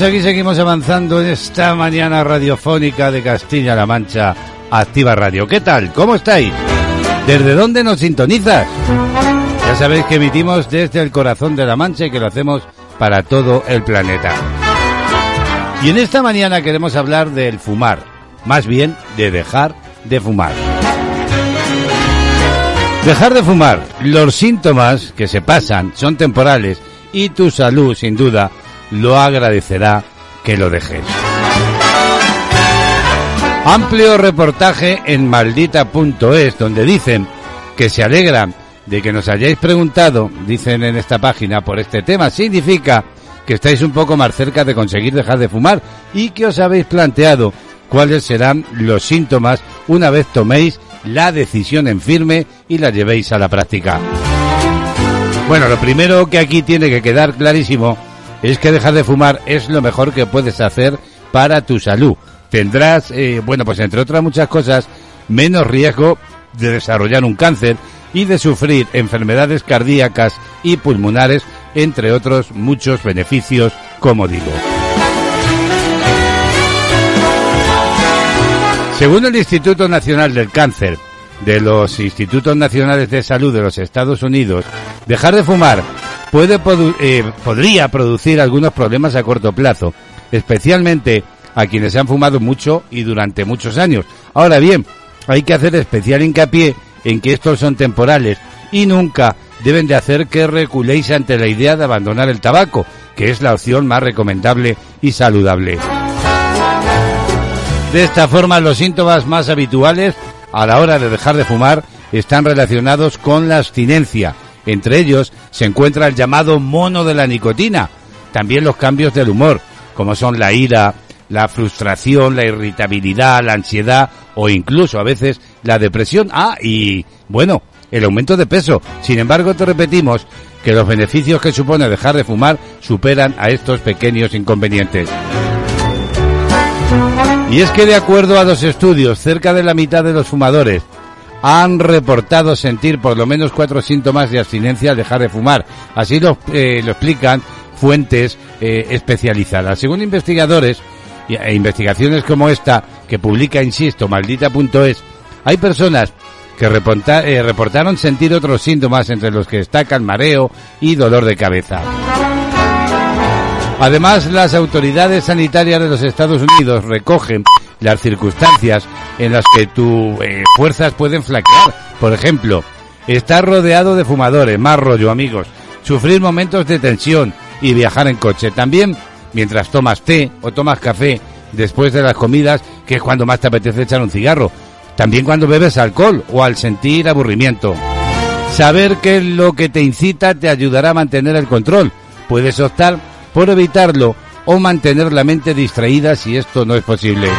Aquí seguimos avanzando en esta mañana radiofónica de Castilla-La Mancha, Activa Radio. ¿Qué tal? ¿Cómo estáis? ¿Desde dónde nos sintonizas? Ya sabéis que emitimos desde el corazón de La Mancha y que lo hacemos para todo el planeta. Y en esta mañana queremos hablar del fumar, más bien de dejar de fumar. Dejar de fumar, los síntomas que se pasan son temporales y tu salud, sin duda, lo agradecerá que lo dejes. Amplio reportaje en maldita.es donde dicen que se alegran de que nos hayáis preguntado, dicen en esta página, por este tema. Significa que estáis un poco más cerca de conseguir dejar de fumar y que os habéis planteado cuáles serán los síntomas una vez toméis la decisión en firme y la llevéis a la práctica. Bueno, lo primero que aquí tiene que quedar clarísimo es que dejar de fumar es lo mejor que puedes hacer para tu salud. Tendrás, eh, bueno, pues entre otras muchas cosas, menos riesgo de desarrollar un cáncer y de sufrir enfermedades cardíacas y pulmonares, entre otros muchos beneficios, como digo. Según el Instituto Nacional del Cáncer de los Institutos Nacionales de Salud de los Estados Unidos, dejar de fumar puede produ- eh, podría producir algunos problemas a corto plazo, especialmente a quienes han fumado mucho y durante muchos años. Ahora bien, hay que hacer especial hincapié en que estos son temporales y nunca deben de hacer que reculéis ante la idea de abandonar el tabaco, que es la opción más recomendable y saludable. De esta forma, los síntomas más habituales a la hora de dejar de fumar están relacionados con la abstinencia. Entre ellos se encuentra el llamado mono de la nicotina, también los cambios del humor, como son la ira, la frustración, la irritabilidad, la ansiedad o incluso a veces la depresión. Ah, y bueno, el aumento de peso. Sin embargo, te repetimos que los beneficios que supone dejar de fumar superan a estos pequeños inconvenientes. Y es que de acuerdo a dos estudios, cerca de la mitad de los fumadores han reportado sentir por lo menos cuatro síntomas de abstinencia al dejar de fumar. Así lo, eh, explican fuentes eh, especializadas. Según investigadores e investigaciones como esta que publica, insisto, maldita.es, hay personas que eh, reportaron sentir otros síntomas entre los que destacan mareo y dolor de cabeza. Además, las autoridades sanitarias de los Estados Unidos recogen las circunstancias en las que tus eh, fuerzas pueden flaquear. Por ejemplo, estar rodeado de fumadores, más rollo, amigos, sufrir momentos de tensión y viajar en coche. También mientras tomas té o tomas café después de las comidas, que es cuando más te apetece echar un cigarro. También cuando bebes alcohol o al sentir aburrimiento. Saber que lo que te incita te ayudará a mantener el control. Puedes optar por evitarlo o mantener la mente distraída si esto no es posible.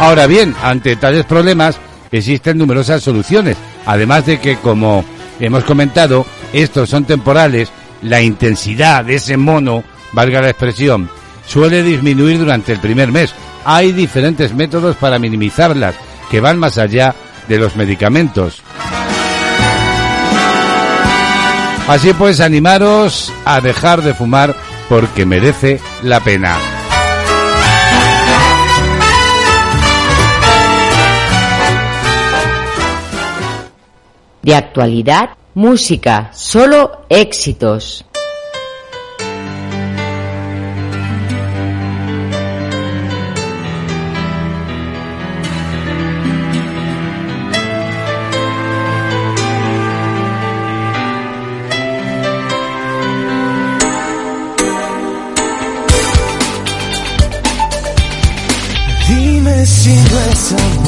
Ahora bien, ante tales problemas existen numerosas soluciones, además de que, como hemos comentado, estos son temporales, la intensidad de ese mono, valga la expresión, suele disminuir durante el primer mes. Hay diferentes métodos para minimizarlas, que van más allá de los medicamentos. Así pues, animaros a dejar de fumar porque merece la pena. De actualidad, música, solo éxitos. Dime si no es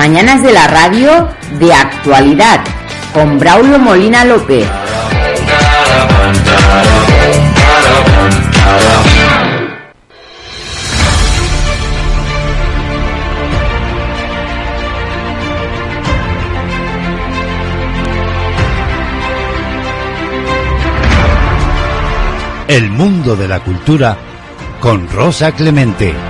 mañanas de la radio de actualidad con Braulio Molina López. El mundo de la cultura con Rosa Clemente.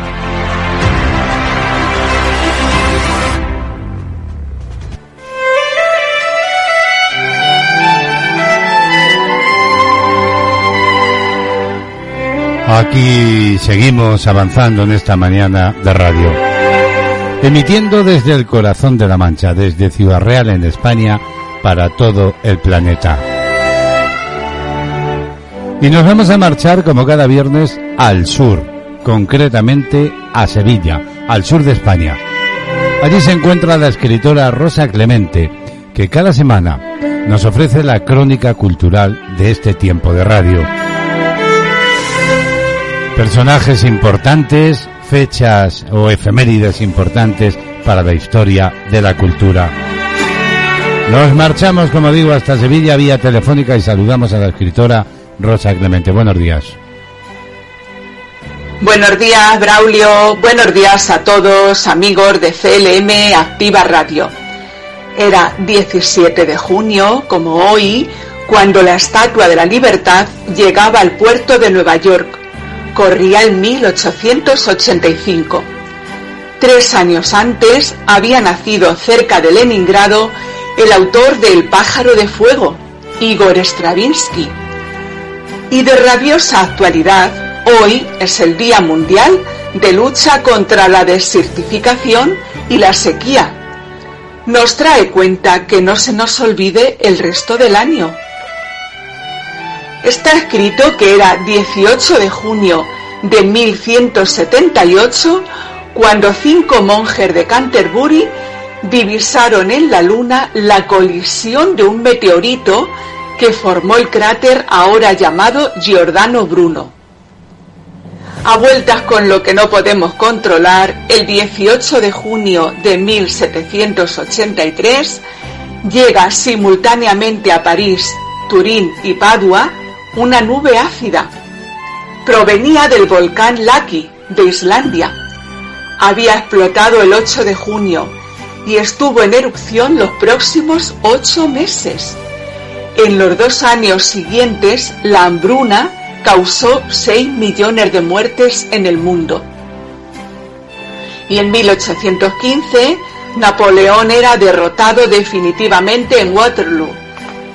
Aquí seguimos avanzando en esta mañana de radio. Emitiendo desde el corazón de la Mancha, desde Ciudad Real en España, para todo el planeta. Y nos vamos a marchar como cada viernes al sur, concretamente a Sevilla, al sur de España. Allí se encuentra la escritora Rosa Clemente, que cada semana nos ofrece la crónica cultural de este tiempo de radio. Personajes importantes, fechas o efemérides importantes para la historia de la cultura. Nos marchamos, como digo, hasta Sevilla vía telefónica y saludamos a la escritora Rosa Clemente. Buenos días. Buenos días, Braulio. Buenos días a todos, amigos de CLM Activa Radio. Era 17 de junio, como hoy, cuando la Estatua de la Libertad llegaba al puerto de Nueva York. Corría el 1885. Tres años antes había nacido cerca de Leningrado el autor de El pájaro de fuego, Igor Stravinsky y de rabiosa actualidad, hoy es el Día Mundial de Lucha contra la Desertificación y la Sequía. Nos trae cuenta que no se nos olvide el resto del año. Está escrito que era 18 de junio de 1178 cuando cinco monjes de Canterbury divisaron en la luna la colisión de un meteorito que formó el cráter ahora llamado Giordano Bruno. A vueltas con lo que no podemos controlar, el 18 de junio de 1783 llega simultáneamente a París, Turín y Padua una nube ácida. Provenía del volcán Laki de Islandia. Había explotado el 8 de junio y estuvo en erupción los próximos ocho meses. En los dos años siguientes, la hambruna causó 6 millones de muertes en el mundo. Y en 1815, Napoleón era derrotado definitivamente en Waterloo.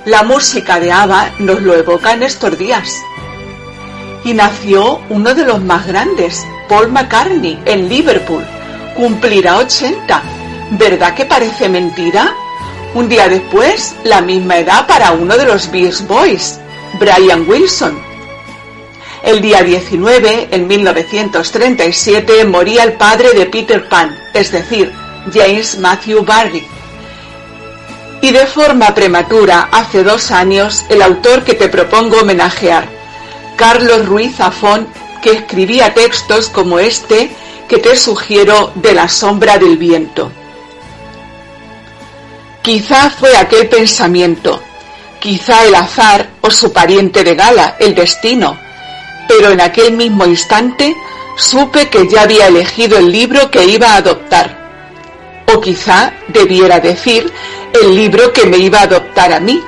La música de ABBA nos lo evoca en estos días. Y nació uno de los más grandes, Paul McCartney, en Liverpool. Cumplirá 80. ¿Verdad que parece mentira? Un día después, la misma edad para uno de los Beast Boys, Brian Wilson. El día 19, en 1937, moría el padre de Peter Pan, es decir, James Matthew Barry. Y de forma prematura, hace dos años, el autor que te propongo homenajear, Carlos Ruiz Zafón, que escribía textos como este que te sugiero de la sombra del viento. Quizá fue aquel pensamiento, quizá el azar o su pariente de gala, el destino, pero en aquel mismo instante supe que ya había elegido el libro que iba a adoptar. O quizá debiera decir el libro que me iba a adoptar a mí.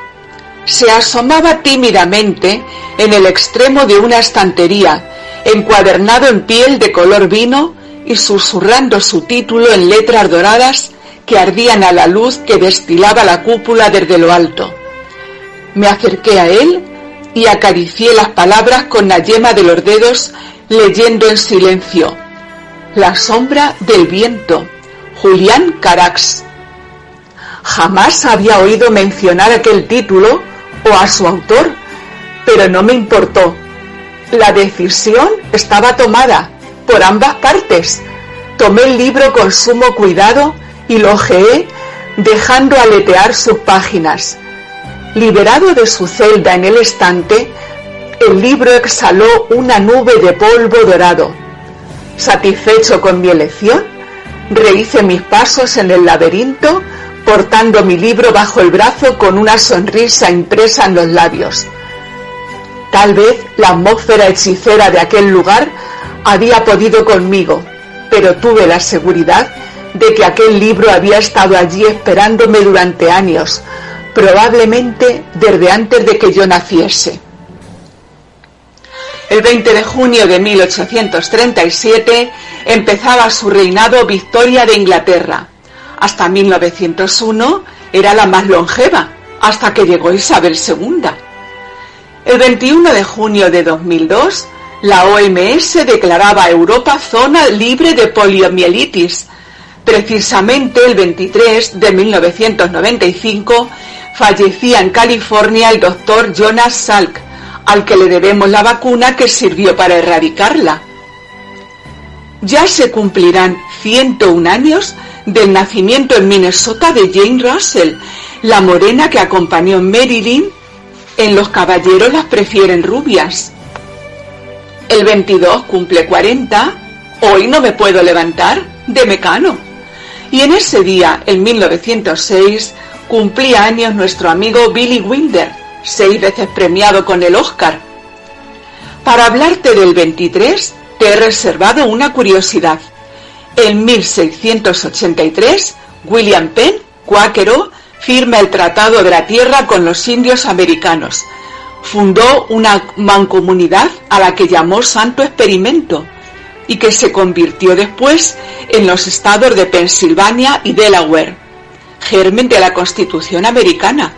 Se asomaba tímidamente en el extremo de una estantería, encuadernado en piel de color vino y susurrando su título en letras doradas que ardían a la luz que destilaba la cúpula desde lo alto. Me acerqué a él y acaricié las palabras con la yema de los dedos, leyendo en silencio. La sombra del viento, Julián Carax. Jamás había oído mencionar aquel título o a su autor, pero no me importó. La decisión estaba tomada por ambas partes. Tomé el libro con sumo cuidado y lo ojeé dejando aletear sus páginas. Liberado de su celda en el estante, el libro exhaló una nube de polvo dorado. Satisfecho con mi elección, rehice mis pasos en el laberinto, portando mi libro bajo el brazo con una sonrisa impresa en los labios. Tal vez la atmósfera hechicera de aquel lugar había podido conmigo, pero tuve la seguridad de que aquel libro había estado allí esperándome durante años, probablemente desde antes de que yo naciese. El 20 de junio de 1837 empezaba su reinado Victoria de Inglaterra. Hasta 1901 era la más longeva, hasta que llegó Isabel II. El 21 de junio de 2002, la OMS declaraba a Europa zona libre de poliomielitis. Precisamente el 23 de 1995 fallecía en California el doctor Jonas Salk, al que le debemos la vacuna que sirvió para erradicarla. Ya se cumplirán 101 años del nacimiento en Minnesota de Jane Russell, la morena que acompañó a Marilyn en Los Caballeros las prefieren rubias. El 22 cumple 40, hoy no me puedo levantar, de mecano. Y en ese día, en 1906, cumplía años nuestro amigo Billy Wilder, seis veces premiado con el Oscar. Para hablarte del 23, te he reservado una curiosidad. En 1683, William Penn, cuáquero, firma el Tratado de la Tierra con los indios americanos. Fundó una mancomunidad a la que llamó Santo Experimento y que se convirtió después en los estados de Pensilvania y Delaware, germen de la Constitución americana.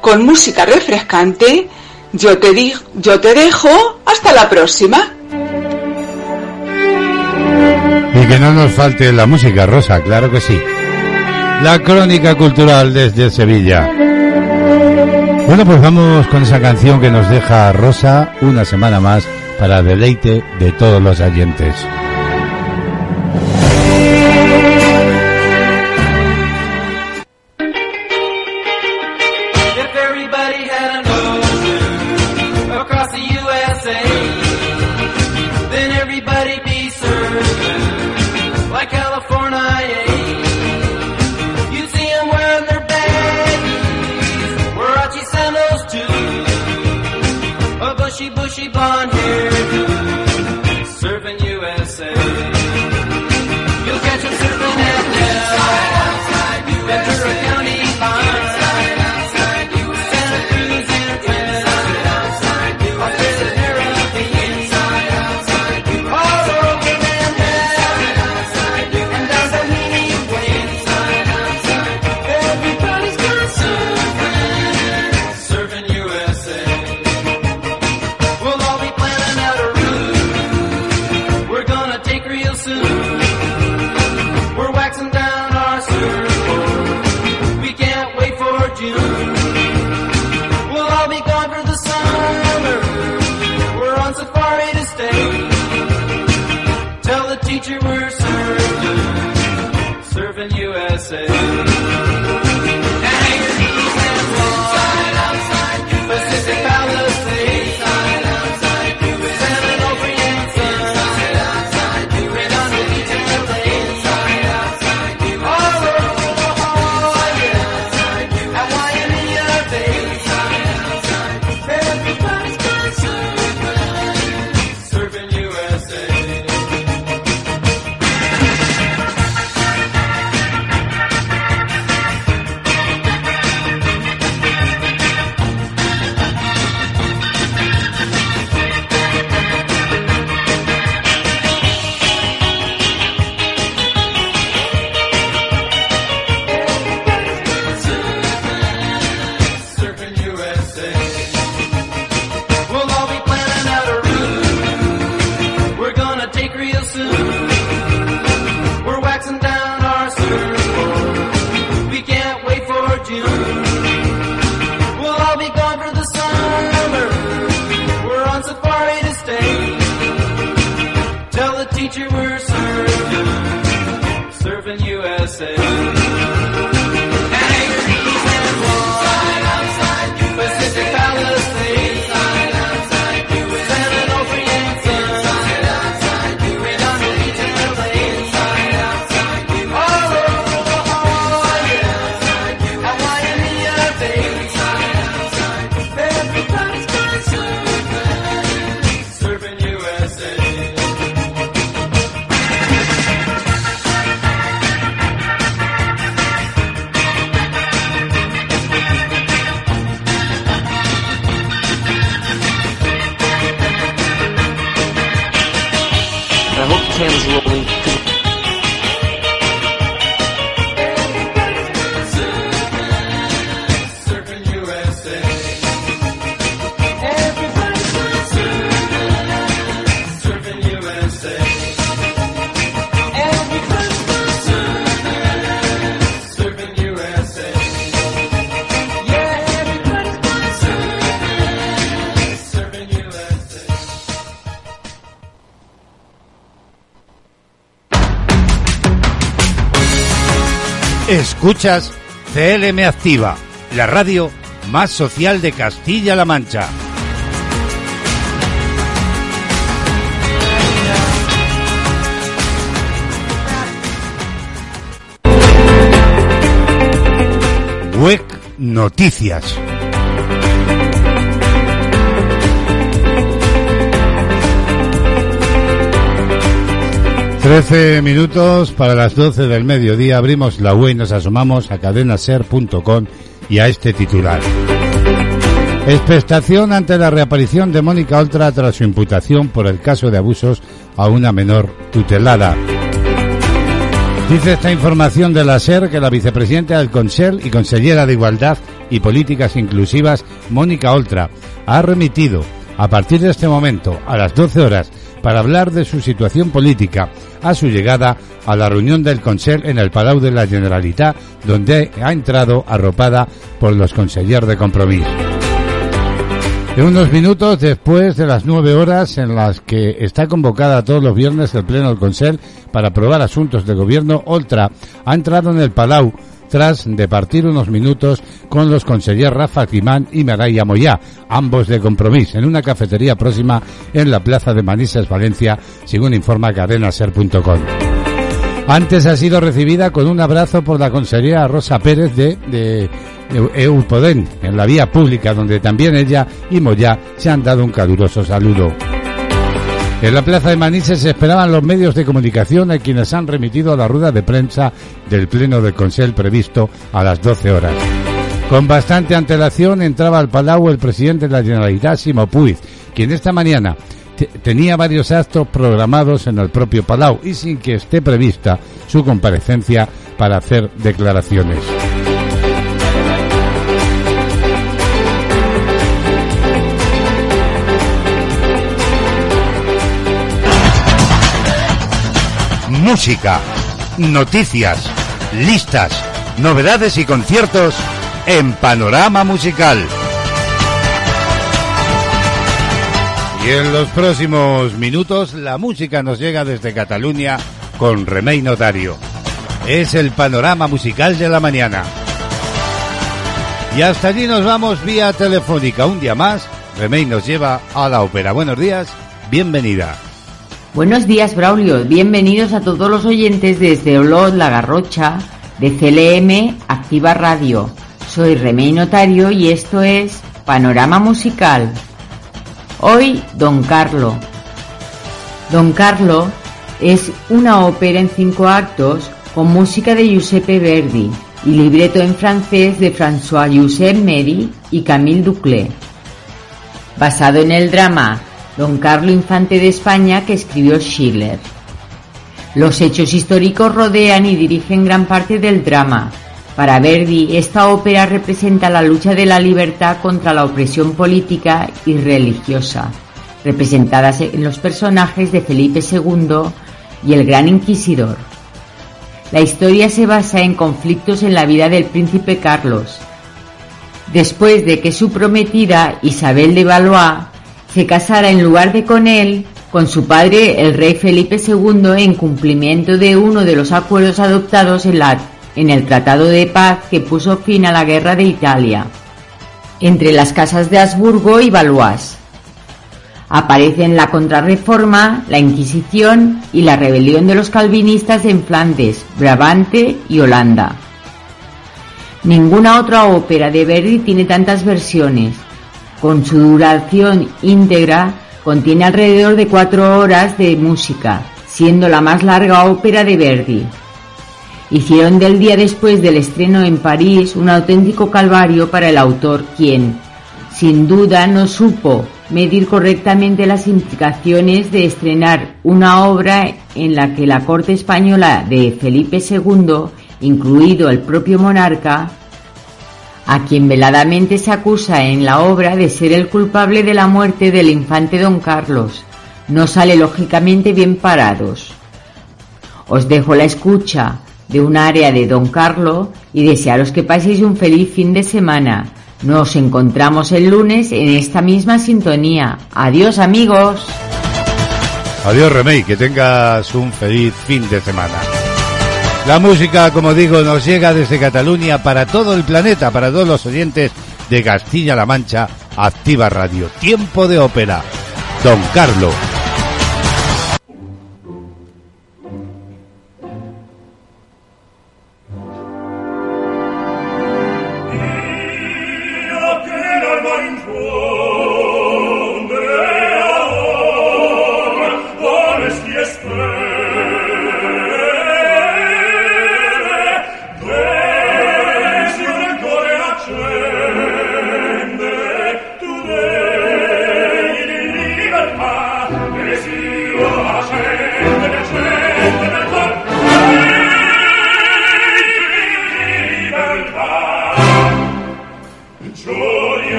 Con música refrescante, yo te, di yo te dejo hasta la próxima. Y que no nos falte la música, Rosa, claro que sí. La crónica cultural desde Sevilla. Bueno, pues vamos con esa canción que nos deja Rosa una semana más para deleite de todos los oyentes. Escuchas CLM Activa, la radio más social de Castilla-La Mancha. WEC Noticias. Trece minutos para las doce del mediodía. Abrimos la web y nos asomamos a cadenaser.com y a este titular. Expectación ante la reaparición de Mónica Oltra tras su imputación por el caso de abusos a una menor tutelada. Dice esta información de la SER que la vicepresidenta del Consell y consellera de Igualdad y Políticas Inclusivas, Mónica Oltra, ha remitido a partir de este momento, a las 12 horas, para hablar de su situación política a su llegada a la reunión del Consell en el Palau de la Generalitat, donde ha entrado arropada por los consellers de Compromís. En unos minutos después de las nueve horas en las que está convocada todos los viernes el Pleno del Consell para aprobar asuntos de gobierno, Oltra ha entrado en el Palau tras de partir unos minutos con los consellers Rafa Timán y Maraya Moyá, ambos de compromiso, en una cafetería próxima en la plaza de Manises, Valencia, según informa cadenaser.com. Antes ha sido recibida con un abrazo por la consellera Rosa Pérez de, de Eupoden, en la vía pública, donde también ella y Moyá se han dado un caluroso saludo. En la plaza de Manises se esperaban los medios de comunicación a quienes han remitido a la rueda de prensa del Pleno del Consell previsto a las 12 horas. Con bastante antelación entraba al Palau el presidente de la Generalitat, Simo Puig, quien esta mañana tenía varios actos programados en el propio Palau y sin que esté prevista su comparecencia para hacer declaraciones. Música, noticias, listas, novedades y conciertos en Panorama Musical. Y en los próximos minutos la música nos llega desde Cataluña con Remey Notario. Es el panorama musical de la mañana. Y hasta allí nos vamos vía telefónica. Un día más, Remey nos lleva a la ópera. Buenos días, bienvenida. Buenos días, Braulio. Bienvenidos a todos los oyentes desde Olot, La Garrocha, de CLM Activa Radio. Soy Remey Notario y esto es Panorama Musical. Hoy, Don Carlo. Don Carlo es una ópera en cinco actos con música de Giuseppe Verdi y libreto en francés de François Joseph Meri y Camille Duclé. Basado en el drama Don Carlo Infante de España que escribió Schiller. Los hechos históricos rodean y dirigen gran parte del drama. Para Verdi, esta ópera representa la lucha de la libertad contra la opresión política y religiosa, representadas en los personajes de Felipe II y el Gran Inquisidor. La historia se basa en conflictos en la vida del príncipe Carlos. Después de que su prometida Isabel de Valois se casara en lugar de con él, con su padre el rey Felipe II en cumplimiento de uno de los acuerdos adoptados en, la, en el Tratado de Paz que puso fin a la Guerra de Italia, entre las casas de Habsburgo y Valois. Aparecen la Contrarreforma, la Inquisición y la rebelión de los calvinistas en Flandes, Brabante y Holanda. Ninguna otra ópera de Verdi tiene tantas versiones, con su duración íntegra, contiene alrededor de cuatro horas de música, siendo la más larga ópera de Verdi. Hicieron del día después del estreno en París un auténtico calvario para el autor, quien, sin duda, no supo medir correctamente las implicaciones de estrenar una obra en la que la corte española de Felipe II, incluido el propio monarca, a quien veladamente se acusa en la obra de ser el culpable de la muerte del infante don Carlos, no sale lógicamente bien parados. Os dejo la escucha de un área de don Carlos y desearos que paséis un feliz fin de semana. Nos encontramos el lunes en esta misma sintonía. Adiós amigos. Adiós Remey, que tengas un feliz fin de semana. La música, como digo, nos llega desde Cataluña para todo el planeta, para todos los oyentes de Castilla-La Mancha, Activa Radio. Tiempo de ópera. Don Carlos.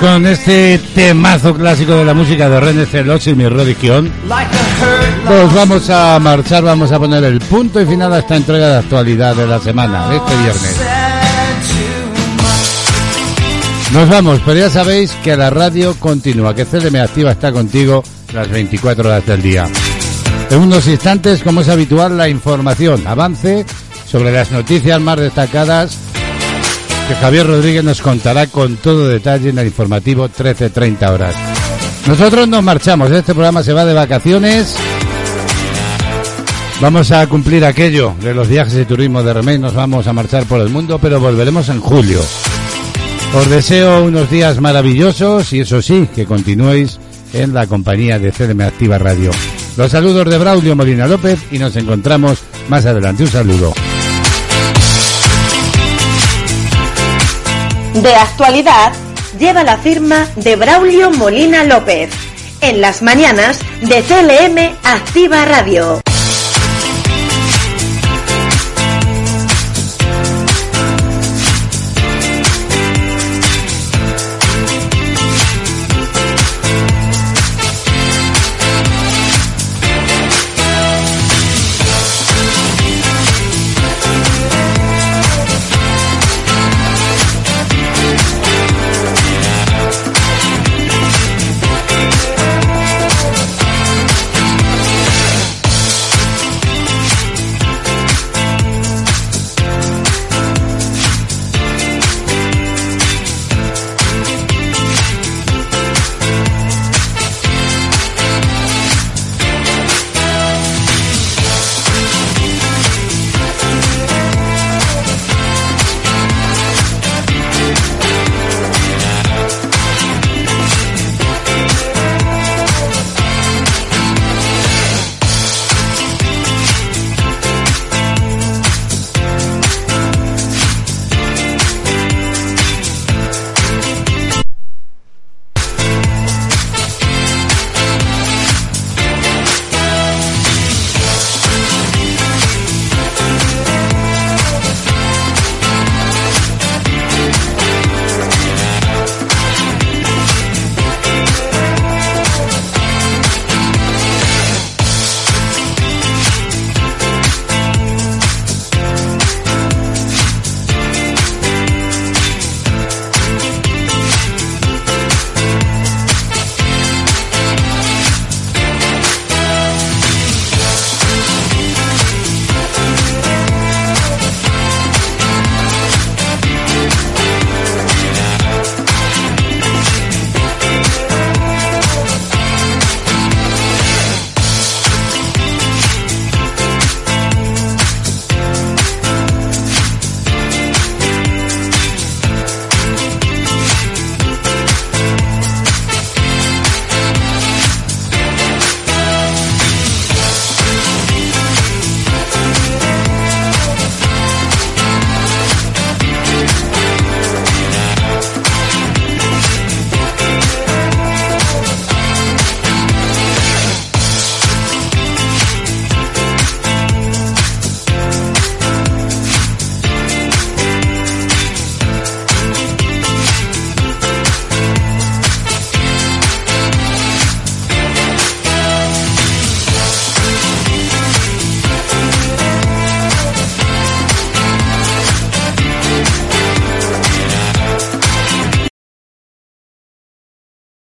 Con este temazo clásico de la música de René Celos y mi religión, pues vamos a marchar, vamos a poner el punto y final a esta entrega de actualidad de la semana, de este viernes. Nos vamos, pero ya sabéis que la radio continúa, que CLM Activa está contigo las 24 horas del día. En unos instantes, como es habitual, la información, avance sobre las noticias más destacadas que Javier Rodríguez nos contará con todo detalle en el informativo 13.30 horas. Nosotros nos marchamos, este programa se va de vacaciones. Vamos a cumplir aquello de los viajes y turismo de Remey, nos vamos a marchar por el mundo, pero volveremos en julio. Os deseo unos días maravillosos y eso sí, que continuéis en la compañía de CDM Activa Radio. Los saludos de Braulio Molina López y nos encontramos más adelante. Un saludo. De actualidad lleva la firma de Braulio Molina López en las mañanas de CLM Activa Radio.